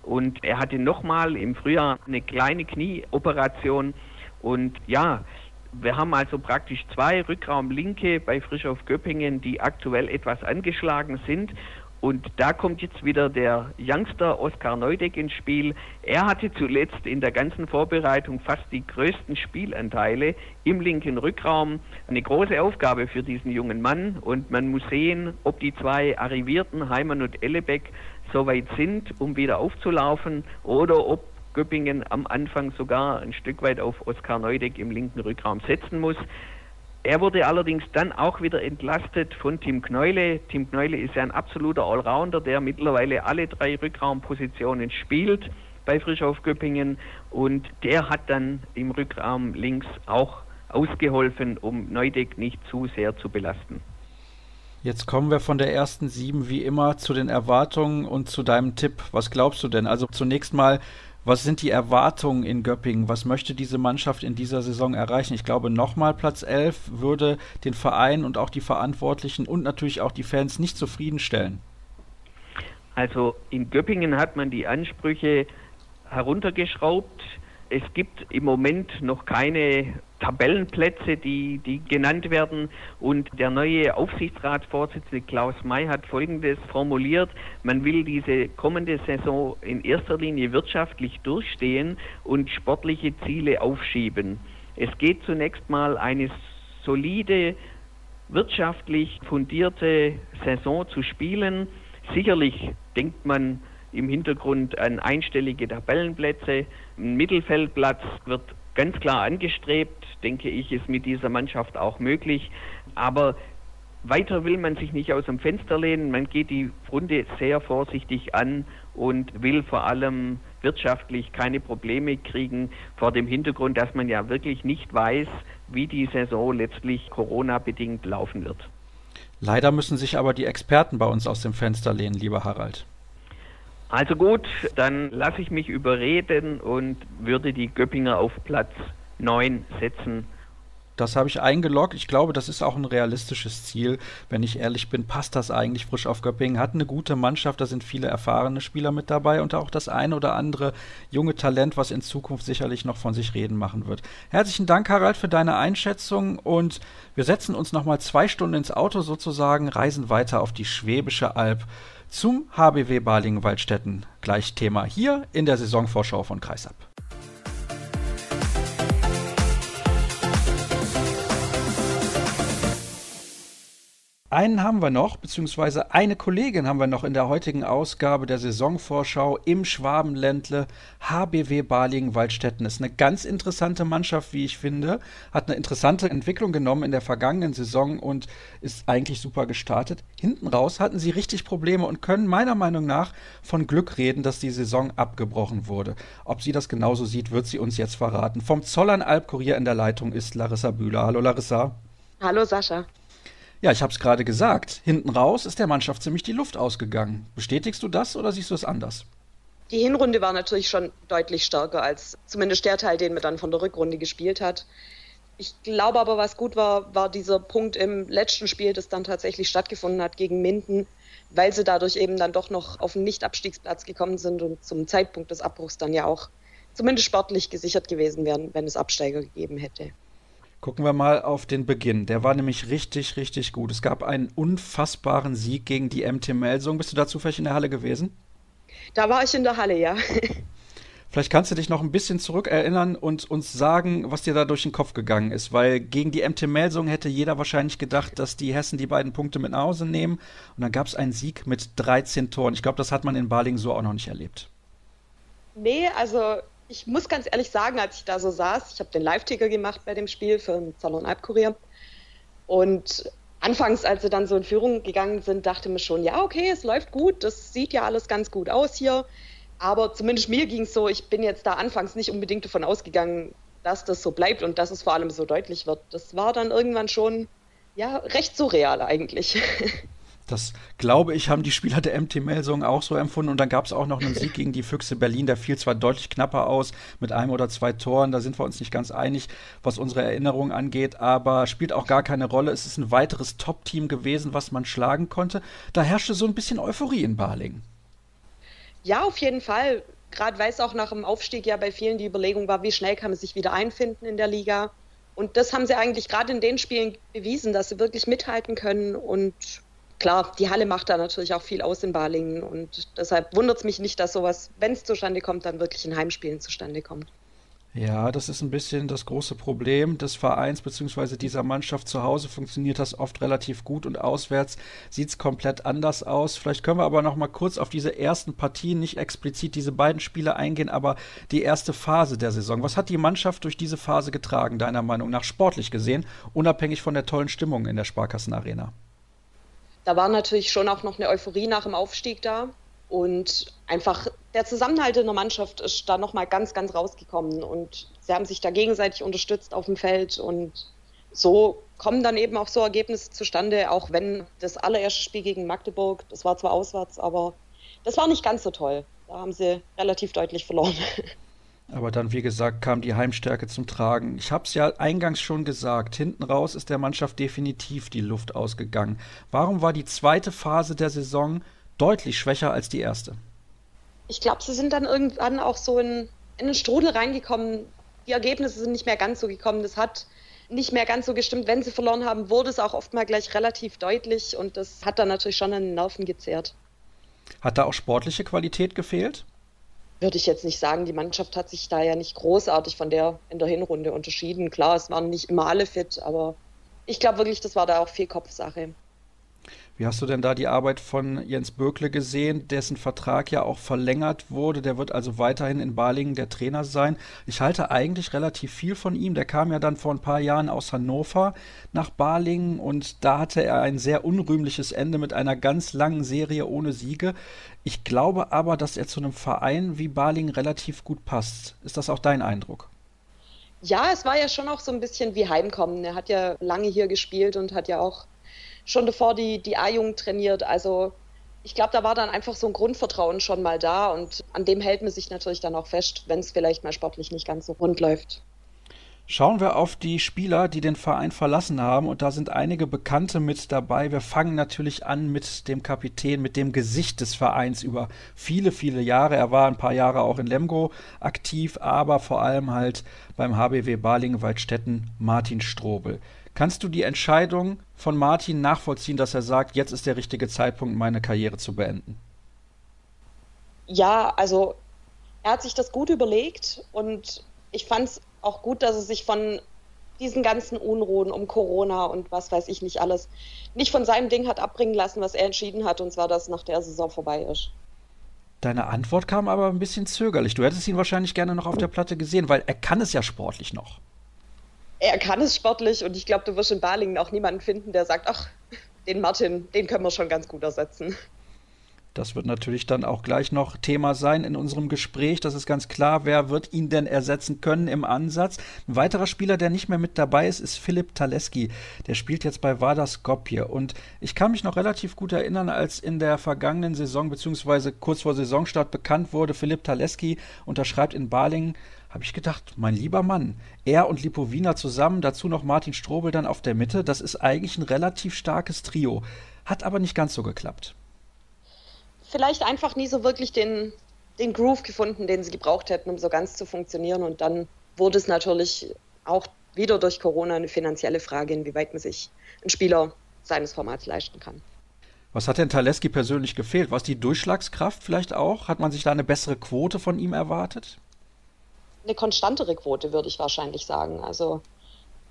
Und er hatte nochmal im Frühjahr eine kleine Knieoperation. Und ja, wir haben also praktisch zwei Rückraumlinke bei Frischhof Göppingen, die aktuell etwas angeschlagen sind. Und da kommt jetzt wieder der Youngster Oskar Neudeck ins Spiel. Er hatte zuletzt in der ganzen Vorbereitung fast die größten Spielanteile im linken Rückraum. Eine große Aufgabe für diesen jungen Mann. Und man muss sehen, ob die zwei Arrivierten, Heimann und Ellebeck, so weit sind, um wieder aufzulaufen oder ob Göppingen am Anfang sogar ein Stück weit auf Oskar Neudeck im linken Rückraum setzen muss. Er wurde allerdings dann auch wieder entlastet von Tim Kneule. Tim Kneule ist ja ein absoluter Allrounder, der mittlerweile alle drei Rückraumpositionen spielt bei Frischhof Göppingen und der hat dann im Rückraum links auch ausgeholfen, um Neudeck nicht zu sehr zu belasten. Jetzt kommen wir von der ersten sieben wie immer zu den Erwartungen und zu deinem Tipp. Was glaubst du denn? Also zunächst mal, was sind die Erwartungen in Göppingen? Was möchte diese Mannschaft in dieser Saison erreichen? Ich glaube, nochmal Platz 11 würde den Verein und auch die Verantwortlichen und natürlich auch die Fans nicht zufriedenstellen. Also in Göppingen hat man die Ansprüche heruntergeschraubt. Es gibt im Moment noch keine Tabellenplätze, die, die genannt werden. Und der neue Aufsichtsratsvorsitzende Klaus May hat Folgendes formuliert. Man will diese kommende Saison in erster Linie wirtschaftlich durchstehen und sportliche Ziele aufschieben. Es geht zunächst mal eine solide, wirtschaftlich fundierte Saison zu spielen. Sicherlich denkt man im Hintergrund an einstellige Tabellenplätze. Ein Mittelfeldplatz wird ganz klar angestrebt, denke ich, ist mit dieser Mannschaft auch möglich. Aber weiter will man sich nicht aus dem Fenster lehnen. Man geht die Runde sehr vorsichtig an und will vor allem wirtschaftlich keine Probleme kriegen vor dem Hintergrund, dass man ja wirklich nicht weiß, wie die Saison letztlich Corona-bedingt laufen wird. Leider müssen sich aber die Experten bei uns aus dem Fenster lehnen, lieber Harald. Also gut, dann lasse ich mich überreden und würde die Göppinger auf Platz 9 setzen. Das habe ich eingeloggt. Ich glaube, das ist auch ein realistisches Ziel. Wenn ich ehrlich bin, passt das eigentlich frisch auf Göppingen. Hat eine gute Mannschaft, da sind viele erfahrene Spieler mit dabei und auch das eine oder andere junge Talent, was in Zukunft sicherlich noch von sich reden machen wird. Herzlichen Dank, Harald, für deine Einschätzung und wir setzen uns nochmal zwei Stunden ins Auto sozusagen, reisen weiter auf die Schwäbische Alb zum HBW Balingen-Waldstätten. Gleich Thema hier in der Saisonvorschau von Kreisab. Einen haben wir noch, beziehungsweise eine Kollegin haben wir noch in der heutigen Ausgabe der Saisonvorschau im Schwabenländle. HBW Balingen-Waldstätten ist eine ganz interessante Mannschaft, wie ich finde. Hat eine interessante Entwicklung genommen in der vergangenen Saison und ist eigentlich super gestartet. Hinten raus hatten sie richtig Probleme und können meiner Meinung nach von Glück reden, dass die Saison abgebrochen wurde. Ob sie das genauso sieht, wird sie uns jetzt verraten. Vom Zollern Albkurier in der Leitung ist Larissa Bühler. Hallo Larissa. Hallo Sascha. Ja, ich habe es gerade gesagt. Hinten raus ist der Mannschaft ziemlich die Luft ausgegangen. Bestätigst du das oder siehst du es anders? Die Hinrunde war natürlich schon deutlich stärker als zumindest der Teil, den man dann von der Rückrunde gespielt hat. Ich glaube aber, was gut war, war dieser Punkt im letzten Spiel, das dann tatsächlich stattgefunden hat gegen Minden, weil sie dadurch eben dann doch noch auf den Nicht-Abstiegsplatz gekommen sind und zum Zeitpunkt des Abbruchs dann ja auch zumindest sportlich gesichert gewesen wären, wenn es Absteiger gegeben hätte. Gucken wir mal auf den Beginn. Der war nämlich richtig, richtig gut. Es gab einen unfassbaren Sieg gegen die MT Melsung. Bist du da zufällig in der Halle gewesen? Da war ich in der Halle, ja. Vielleicht kannst du dich noch ein bisschen zurückerinnern und uns sagen, was dir da durch den Kopf gegangen ist, weil gegen die MT Melsung hätte jeder wahrscheinlich gedacht, dass die Hessen die beiden Punkte mit nach Hause nehmen. Und dann gab es einen Sieg mit 13 Toren. Ich glaube, das hat man in Baling so auch noch nicht erlebt. Nee, also ich muss ganz ehrlich sagen, als ich da so saß, ich habe den Live-Ticker gemacht bei dem Spiel für den Salon Alpkurier. Und anfangs, als sie dann so in Führung gegangen sind, dachte mir schon, ja, okay, es läuft gut, das sieht ja alles ganz gut aus hier. Aber zumindest mir ging es so, ich bin jetzt da anfangs nicht unbedingt davon ausgegangen, dass das so bleibt und dass es vor allem so deutlich wird. Das war dann irgendwann schon, ja, recht surreal eigentlich. Das glaube ich, haben die Spieler der MT Melsung auch so empfunden. Und dann gab es auch noch einen Sieg gegen die Füchse Berlin. Der fiel zwar deutlich knapper aus mit einem oder zwei Toren. Da sind wir uns nicht ganz einig, was unsere Erinnerung angeht. Aber spielt auch gar keine Rolle. Es ist ein weiteres Top-Team gewesen, was man schlagen konnte. Da herrschte so ein bisschen Euphorie in Baling. Ja, auf jeden Fall. Gerade weil es auch nach dem Aufstieg ja bei vielen die Überlegung war, wie schnell kann man sich wieder einfinden in der Liga. Und das haben sie eigentlich gerade in den Spielen bewiesen, dass sie wirklich mithalten können und klar, die Halle macht da natürlich auch viel aus in Balingen und deshalb wundert es mich nicht, dass sowas, wenn es zustande kommt, dann wirklich in Heimspielen zustande kommt. Ja, das ist ein bisschen das große Problem des Vereins bzw. dieser Mannschaft. Zu Hause funktioniert das oft relativ gut und auswärts sieht es komplett anders aus. Vielleicht können wir aber noch mal kurz auf diese ersten Partien, nicht explizit diese beiden Spiele eingehen, aber die erste Phase der Saison. Was hat die Mannschaft durch diese Phase getragen, deiner Meinung nach, sportlich gesehen, unabhängig von der tollen Stimmung in der Sparkassenarena? Da war natürlich schon auch noch eine Euphorie nach dem Aufstieg da. Und einfach der Zusammenhalt in der Mannschaft ist da nochmal ganz, ganz rausgekommen. Und sie haben sich da gegenseitig unterstützt auf dem Feld. Und so kommen dann eben auch so Ergebnisse zustande, auch wenn das allererste Spiel gegen Magdeburg, das war zwar auswärts, aber das war nicht ganz so toll. Da haben sie relativ deutlich verloren. Aber dann, wie gesagt, kam die Heimstärke zum Tragen. Ich habe es ja eingangs schon gesagt, hinten raus ist der Mannschaft definitiv die Luft ausgegangen. Warum war die zweite Phase der Saison deutlich schwächer als die erste. Ich glaube, sie sind dann irgendwann auch so in, in einen Strudel reingekommen. Die Ergebnisse sind nicht mehr ganz so gekommen. Das hat nicht mehr ganz so gestimmt. Wenn sie verloren haben, wurde es auch oft mal gleich relativ deutlich und das hat dann natürlich schon an den Nerven gezehrt. Hat da auch sportliche Qualität gefehlt? Würde ich jetzt nicht sagen. Die Mannschaft hat sich da ja nicht großartig von der in der Hinrunde unterschieden. Klar, es waren nicht immer alle fit, aber ich glaube wirklich, das war da auch viel Kopfsache. Wie hast du denn da die Arbeit von Jens Bökle gesehen, dessen Vertrag ja auch verlängert wurde? Der wird also weiterhin in Balingen der Trainer sein. Ich halte eigentlich relativ viel von ihm. Der kam ja dann vor ein paar Jahren aus Hannover nach Balingen und da hatte er ein sehr unrühmliches Ende mit einer ganz langen Serie ohne Siege. Ich glaube aber, dass er zu einem Verein wie Balingen relativ gut passt. Ist das auch dein Eindruck? Ja, es war ja schon auch so ein bisschen wie Heimkommen. Er hat ja lange hier gespielt und hat ja auch schon davor die, die A-Jugend trainiert. Also ich glaube, da war dann einfach so ein Grundvertrauen schon mal da und an dem hält man sich natürlich dann auch fest, wenn es vielleicht mal sportlich nicht ganz so rund läuft. Schauen wir auf die Spieler, die den Verein verlassen haben. Und da sind einige Bekannte mit dabei. Wir fangen natürlich an mit dem Kapitän, mit dem Gesicht des Vereins über viele, viele Jahre. Er war ein paar Jahre auch in Lemgo aktiv, aber vor allem halt beim HBW Balingen-Waldstätten Martin Strobel. Kannst du die Entscheidung von Martin nachvollziehen, dass er sagt, jetzt ist der richtige Zeitpunkt, meine Karriere zu beenden? Ja, also er hat sich das gut überlegt und ich fand es auch gut, dass er sich von diesen ganzen Unruhen um Corona und was weiß ich nicht alles nicht von seinem Ding hat abbringen lassen, was er entschieden hat, und zwar, dass nach der Saison vorbei ist. Deine Antwort kam aber ein bisschen zögerlich. Du hättest ihn wahrscheinlich gerne noch auf der Platte gesehen, weil er kann es ja sportlich noch er kann es sportlich und ich glaube, du wirst in Balingen auch niemanden finden, der sagt, ach, den Martin, den können wir schon ganz gut ersetzen. Das wird natürlich dann auch gleich noch Thema sein in unserem Gespräch. Das ist ganz klar. Wer wird ihn denn ersetzen können im Ansatz? Ein weiterer Spieler, der nicht mehr mit dabei ist, ist Philipp Taleski. Der spielt jetzt bei Vardar Skopje. Und ich kann mich noch relativ gut erinnern, als in der vergangenen Saison beziehungsweise kurz vor Saisonstart bekannt wurde, Philipp Taleski unterschreibt in Balingen habe ich gedacht, mein lieber Mann, er und Lipovina zusammen, dazu noch Martin Strobel dann auf der Mitte, das ist eigentlich ein relativ starkes Trio. Hat aber nicht ganz so geklappt. Vielleicht einfach nie so wirklich den, den Groove gefunden, den sie gebraucht hätten, um so ganz zu funktionieren. Und dann wurde es natürlich auch wieder durch Corona eine finanzielle Frage, inwieweit man sich einen Spieler seines Formats leisten kann. Was hat denn Taleski persönlich gefehlt? War es die Durchschlagskraft vielleicht auch? Hat man sich da eine bessere Quote von ihm erwartet? eine konstantere Quote, würde ich wahrscheinlich sagen. Also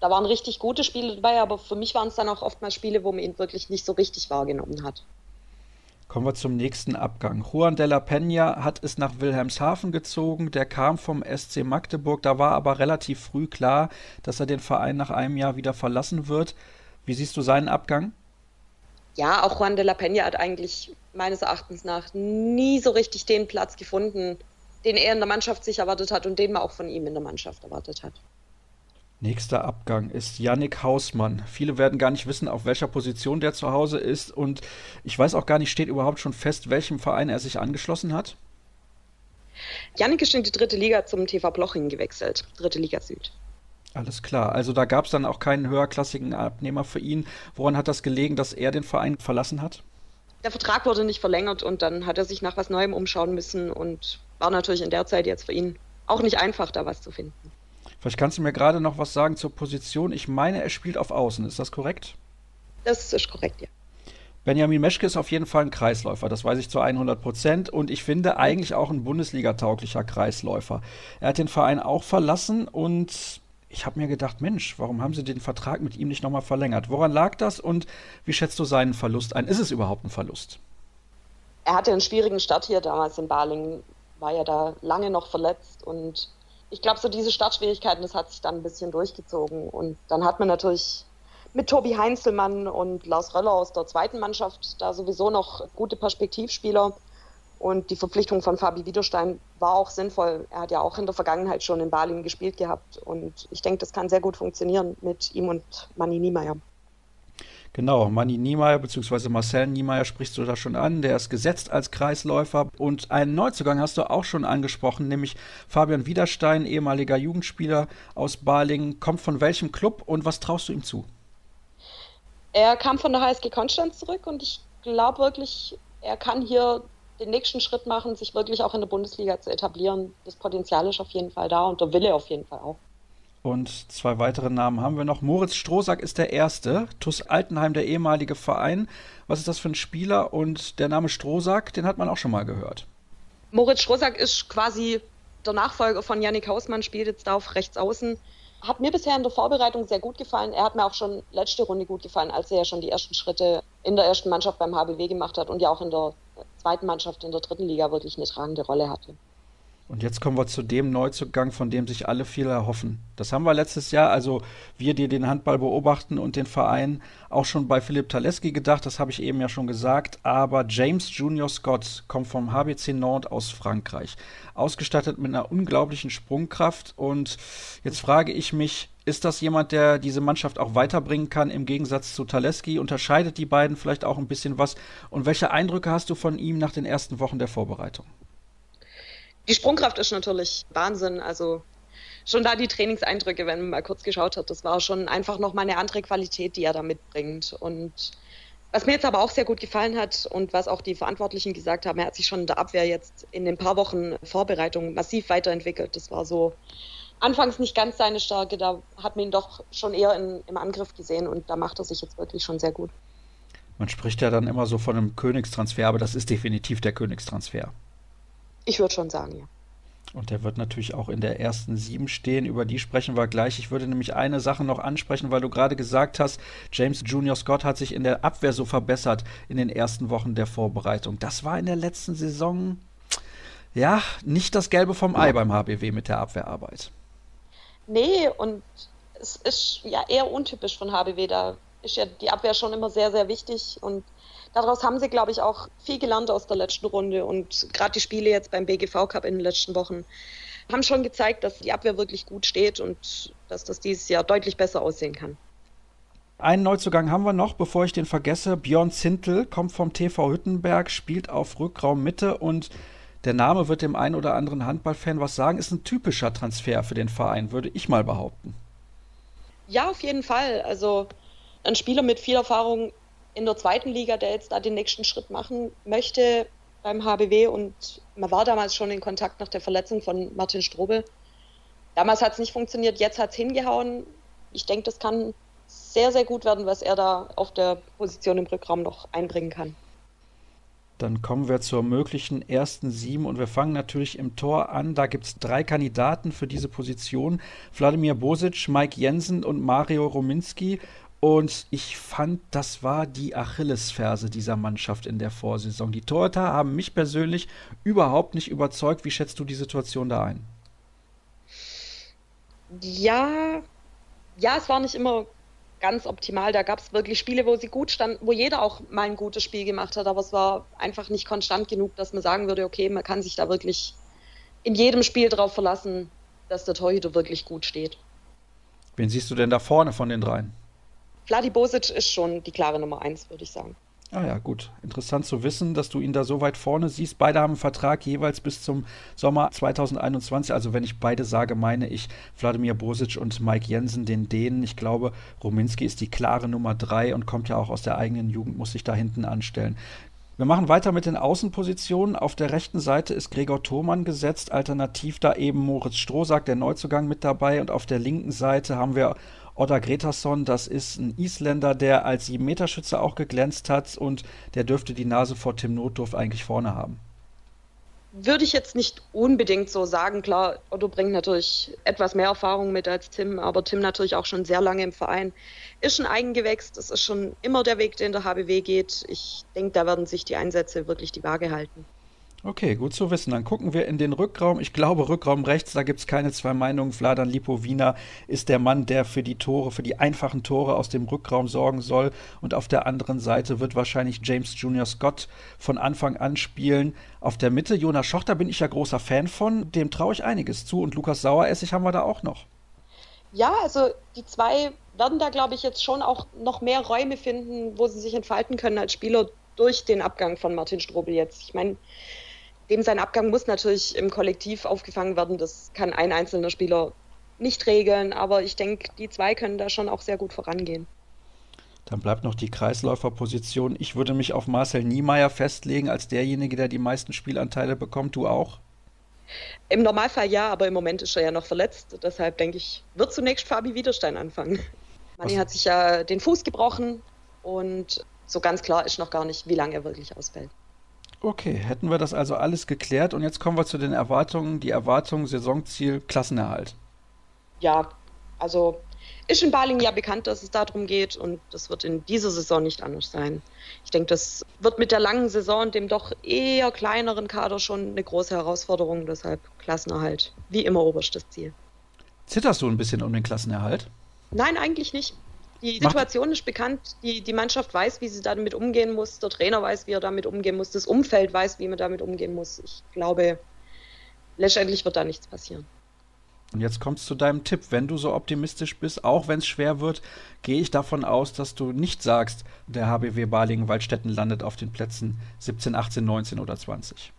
da waren richtig gute Spiele dabei, aber für mich waren es dann auch oftmals Spiele, wo man ihn wirklich nicht so richtig wahrgenommen hat. Kommen wir zum nächsten Abgang. Juan de la Peña hat es nach Wilhelmshaven gezogen. Der kam vom SC Magdeburg. Da war aber relativ früh klar, dass er den Verein nach einem Jahr wieder verlassen wird. Wie siehst du seinen Abgang? Ja, auch Juan de la Peña hat eigentlich meines Erachtens nach nie so richtig den Platz gefunden, den er in der Mannschaft sich erwartet hat und den man auch von ihm in der Mannschaft erwartet hat. Nächster Abgang ist Yannick Hausmann. Viele werden gar nicht wissen, auf welcher Position der zu Hause ist. Und ich weiß auch gar nicht, steht überhaupt schon fest, welchem Verein er sich angeschlossen hat? Yannick ist in die dritte Liga zum TV Bloching gewechselt. Dritte Liga Süd. Alles klar. Also da gab es dann auch keinen höherklassigen Abnehmer für ihn. Woran hat das gelegen, dass er den Verein verlassen hat? Der Vertrag wurde nicht verlängert und dann hat er sich nach was Neuem umschauen müssen und war natürlich in der Zeit jetzt für ihn auch nicht einfach, da was zu finden. Vielleicht kannst du mir gerade noch was sagen zur Position. Ich meine, er spielt auf Außen. Ist das korrekt? Das ist korrekt, ja. Benjamin Meschke ist auf jeden Fall ein Kreisläufer, das weiß ich zu 100 Prozent. Und ich finde eigentlich auch ein Bundesliga-tauglicher Kreisläufer. Er hat den Verein auch verlassen und ich habe mir gedacht, Mensch, warum haben sie den Vertrag mit ihm nicht nochmal verlängert? Woran lag das und wie schätzt du seinen Verlust ein? Ist es überhaupt ein Verlust? Er hatte einen schwierigen Start hier damals in Balingen war ja da lange noch verletzt und ich glaube, so diese Startschwierigkeiten, das hat sich dann ein bisschen durchgezogen. Und dann hat man natürlich mit Tobi Heinzelmann und Lars Röller aus der zweiten Mannschaft da sowieso noch gute Perspektivspieler. Und die Verpflichtung von Fabi Widerstein war auch sinnvoll. Er hat ja auch in der Vergangenheit schon in Berlin gespielt gehabt. Und ich denke, das kann sehr gut funktionieren mit ihm und Manni Niemeyer. Genau, Manni Niemeyer bzw. Marcel Niemeyer sprichst du da schon an. Der ist gesetzt als Kreisläufer. Und einen Neuzugang hast du auch schon angesprochen, nämlich Fabian Widerstein, ehemaliger Jugendspieler aus Balingen. Kommt von welchem Club und was traust du ihm zu? Er kam von der HSG Konstanz zurück und ich glaube wirklich, er kann hier den nächsten Schritt machen, sich wirklich auch in der Bundesliga zu etablieren. Das Potenzial ist auf jeden Fall da und der Wille auf jeden Fall auch. Und zwei weitere Namen haben wir noch. Moritz Strohsack ist der erste. TuS Altenheim, der ehemalige Verein. Was ist das für ein Spieler? Und der Name Strohsack, den hat man auch schon mal gehört. Moritz Strohsack ist quasi der Nachfolger von Yannick Hausmann, spielt jetzt da auf rechts außen. Hat mir bisher in der Vorbereitung sehr gut gefallen. Er hat mir auch schon letzte Runde gut gefallen, als er ja schon die ersten Schritte in der ersten Mannschaft beim HBW gemacht hat und ja auch in der zweiten Mannschaft in der dritten Liga wirklich eine tragende Rolle hatte. Und jetzt kommen wir zu dem Neuzugang, von dem sich alle viel erhoffen. Das haben wir letztes Jahr, also wir, die den Handball beobachten und den Verein, auch schon bei Philipp Taleski gedacht, das habe ich eben ja schon gesagt. Aber James Junior Scott kommt vom HBC Nord aus Frankreich, ausgestattet mit einer unglaublichen Sprungkraft. Und jetzt frage ich mich, ist das jemand, der diese Mannschaft auch weiterbringen kann im Gegensatz zu Taleski? Unterscheidet die beiden vielleicht auch ein bisschen was? Und welche Eindrücke hast du von ihm nach den ersten Wochen der Vorbereitung? Die Sprungkraft ist natürlich Wahnsinn. Also schon da die Trainingseindrücke, wenn man mal kurz geschaut hat, das war schon einfach nochmal eine andere Qualität, die er da mitbringt. Und was mir jetzt aber auch sehr gut gefallen hat und was auch die Verantwortlichen gesagt haben, er hat sich schon in der Abwehr jetzt in den paar Wochen Vorbereitung massiv weiterentwickelt. Das war so anfangs nicht ganz seine Stärke, da hat man ihn doch schon eher in, im Angriff gesehen und da macht er sich jetzt wirklich schon sehr gut. Man spricht ja dann immer so von einem Königstransfer, aber das ist definitiv der Königstransfer. Ich würde schon sagen, ja. Und der wird natürlich auch in der ersten sieben stehen. Über die sprechen wir gleich. Ich würde nämlich eine Sache noch ansprechen, weil du gerade gesagt hast, James Junior Scott hat sich in der Abwehr so verbessert in den ersten Wochen der Vorbereitung. Das war in der letzten Saison ja nicht das Gelbe vom Ei beim HBW mit der Abwehrarbeit. Nee, und es ist ja eher untypisch von HBW. Da ist ja die Abwehr schon immer sehr, sehr wichtig und daraus haben sie, glaube ich, auch viel gelernt aus der letzten Runde. Und gerade die Spiele jetzt beim BGV Cup in den letzten Wochen haben schon gezeigt, dass die Abwehr wirklich gut steht und dass das dieses Jahr deutlich besser aussehen kann. Einen Neuzugang haben wir noch, bevor ich den vergesse. Björn Zintel kommt vom TV Hüttenberg, spielt auf Rückraum Mitte und der Name wird dem einen oder anderen Handballfan was sagen. Ist ein typischer Transfer für den Verein, würde ich mal behaupten. Ja, auf jeden Fall. Also ein Spieler mit viel Erfahrung in der zweiten Liga, der jetzt da den nächsten Schritt machen möchte beim HBW und man war damals schon in Kontakt nach der Verletzung von Martin Strobel. Damals hat es nicht funktioniert, jetzt hat es hingehauen. Ich denke, das kann sehr, sehr gut werden, was er da auf der Position im Rückraum noch einbringen kann. Dann kommen wir zur möglichen ersten sieben und wir fangen natürlich im Tor an. Da gibt es drei Kandidaten für diese Position: Wladimir Bosic, Mike Jensen und Mario Rominski. Und ich fand, das war die Achillesferse dieser Mannschaft in der Vorsaison. Die Torhüter haben mich persönlich überhaupt nicht überzeugt. Wie schätzt du die Situation da ein? Ja, ja, es war nicht immer ganz optimal. Da gab es wirklich Spiele, wo sie gut standen, wo jeder auch mal ein gutes Spiel gemacht hat, aber es war einfach nicht konstant genug, dass man sagen würde, okay, man kann sich da wirklich in jedem Spiel darauf verlassen, dass der Torhüter wirklich gut steht. Wen siehst du denn da vorne von den dreien? Vladi Bosic ist schon die klare Nummer eins, würde ich sagen. Ah ja, gut. Interessant zu wissen, dass du ihn da so weit vorne siehst. Beide haben einen Vertrag jeweils bis zum Sommer 2021. Also wenn ich beide sage, meine ich Wladimir Bosic und Mike Jensen, den Dänen. Ich glaube, Rominski ist die klare Nummer drei und kommt ja auch aus der eigenen Jugend, muss sich da hinten anstellen. Wir machen weiter mit den Außenpositionen. Auf der rechten Seite ist Gregor Thomann gesetzt, alternativ da eben Moritz Strohsack, der Neuzugang mit dabei. Und auf der linken Seite haben wir Odda Gretason, das ist ein Isländer, der als 7-Meter-Schütze auch geglänzt hat und der dürfte die Nase vor Tim Notdurf eigentlich vorne haben. Würde ich jetzt nicht unbedingt so sagen. Klar, Otto bringt natürlich etwas mehr Erfahrung mit als Tim, aber Tim natürlich auch schon sehr lange im Verein. Ist ein Eigengewächs, das ist schon immer der Weg, den der HBW geht. Ich denke, da werden sich die Einsätze wirklich die Waage halten. Okay, gut zu wissen. Dann gucken wir in den Rückraum. Ich glaube, Rückraum rechts, da gibt es keine zwei Meinungen. Vladan Lipowina ist der Mann, der für die Tore, für die einfachen Tore aus dem Rückraum sorgen soll. Und auf der anderen Seite wird wahrscheinlich James Junior Scott von Anfang an spielen. Auf der Mitte, Jonas Schochter bin ich ja großer Fan von. Dem traue ich einiges zu. Und Lukas Saueressig haben wir da auch noch. Ja, also die zwei werden da, glaube ich, jetzt schon auch noch mehr Räume finden, wo sie sich entfalten können als Spieler durch den Abgang von Martin Strobel jetzt. Ich meine, dem sein Abgang muss natürlich im Kollektiv aufgefangen werden. Das kann ein einzelner Spieler nicht regeln, aber ich denke, die zwei können da schon auch sehr gut vorangehen. Dann bleibt noch die Kreisläuferposition. Ich würde mich auf Marcel Niemeyer festlegen als derjenige, der die meisten Spielanteile bekommt. Du auch? Im Normalfall ja, aber im Moment ist er ja noch verletzt. Deshalb denke ich, wird zunächst Fabi Widerstein anfangen. Manni hat sich ja den Fuß gebrochen und so ganz klar ist noch gar nicht, wie lange er wirklich ausfällt. Okay, hätten wir das also alles geklärt und jetzt kommen wir zu den Erwartungen. Die Erwartung, Saisonziel, Klassenerhalt. Ja, also ist in Baling ja bekannt, dass es darum geht und das wird in dieser Saison nicht anders sein. Ich denke, das wird mit der langen Saison und dem doch eher kleineren Kader schon eine große Herausforderung, deshalb Klassenerhalt. Wie immer oberstes Ziel. Zitterst du ein bisschen um den Klassenerhalt? Nein, eigentlich nicht. Die Situation Macht ist bekannt, die, die Mannschaft weiß, wie sie damit umgehen muss, der Trainer weiß, wie er damit umgehen muss, das Umfeld weiß, wie man damit umgehen muss. Ich glaube, letztendlich wird da nichts passieren. Und jetzt kommst du zu deinem Tipp. Wenn du so optimistisch bist, auch wenn es schwer wird, gehe ich davon aus, dass du nicht sagst, der HBW Balingen-Waldstätten landet auf den Plätzen 17, 18, 19 oder 20.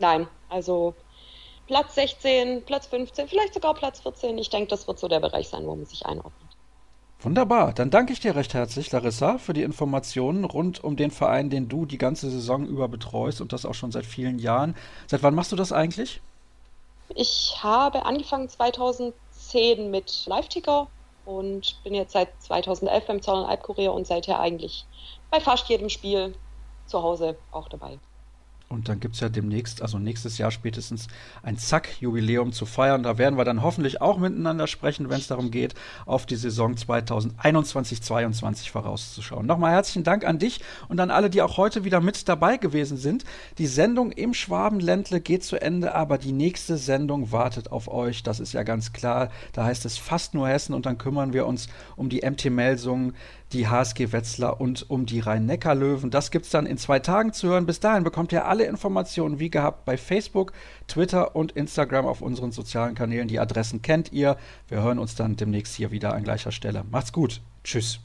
Nein, also Platz 16, Platz 15, vielleicht sogar Platz 14. Ich denke, das wird so der Bereich sein, wo man sich einordnet. Wunderbar, dann danke ich dir recht herzlich, Larissa, für die Informationen rund um den Verein, den du die ganze Saison über betreust und das auch schon seit vielen Jahren. Seit wann machst du das eigentlich? Ich habe angefangen 2010 mit Live-Ticker und bin jetzt seit 2011 beim Zollern Albkurier und seither eigentlich bei fast jedem Spiel zu Hause auch dabei. Und dann gibt es ja demnächst, also nächstes Jahr spätestens, ein Zack-Jubiläum zu feiern. Da werden wir dann hoffentlich auch miteinander sprechen, wenn es darum geht, auf die Saison 2021-22 vorauszuschauen. Nochmal herzlichen Dank an dich und an alle, die auch heute wieder mit dabei gewesen sind. Die Sendung im Schwabenländle geht zu Ende, aber die nächste Sendung wartet auf euch. Das ist ja ganz klar. Da heißt es fast nur Hessen und dann kümmern wir uns um die MT-Melsungen die HSG Wetzlar und um die Rhein-Neckar-Löwen. Das gibt es dann in zwei Tagen zu hören. Bis dahin bekommt ihr alle Informationen wie gehabt bei Facebook, Twitter und Instagram auf unseren sozialen Kanälen. Die Adressen kennt ihr. Wir hören uns dann demnächst hier wieder an gleicher Stelle. Macht's gut. Tschüss.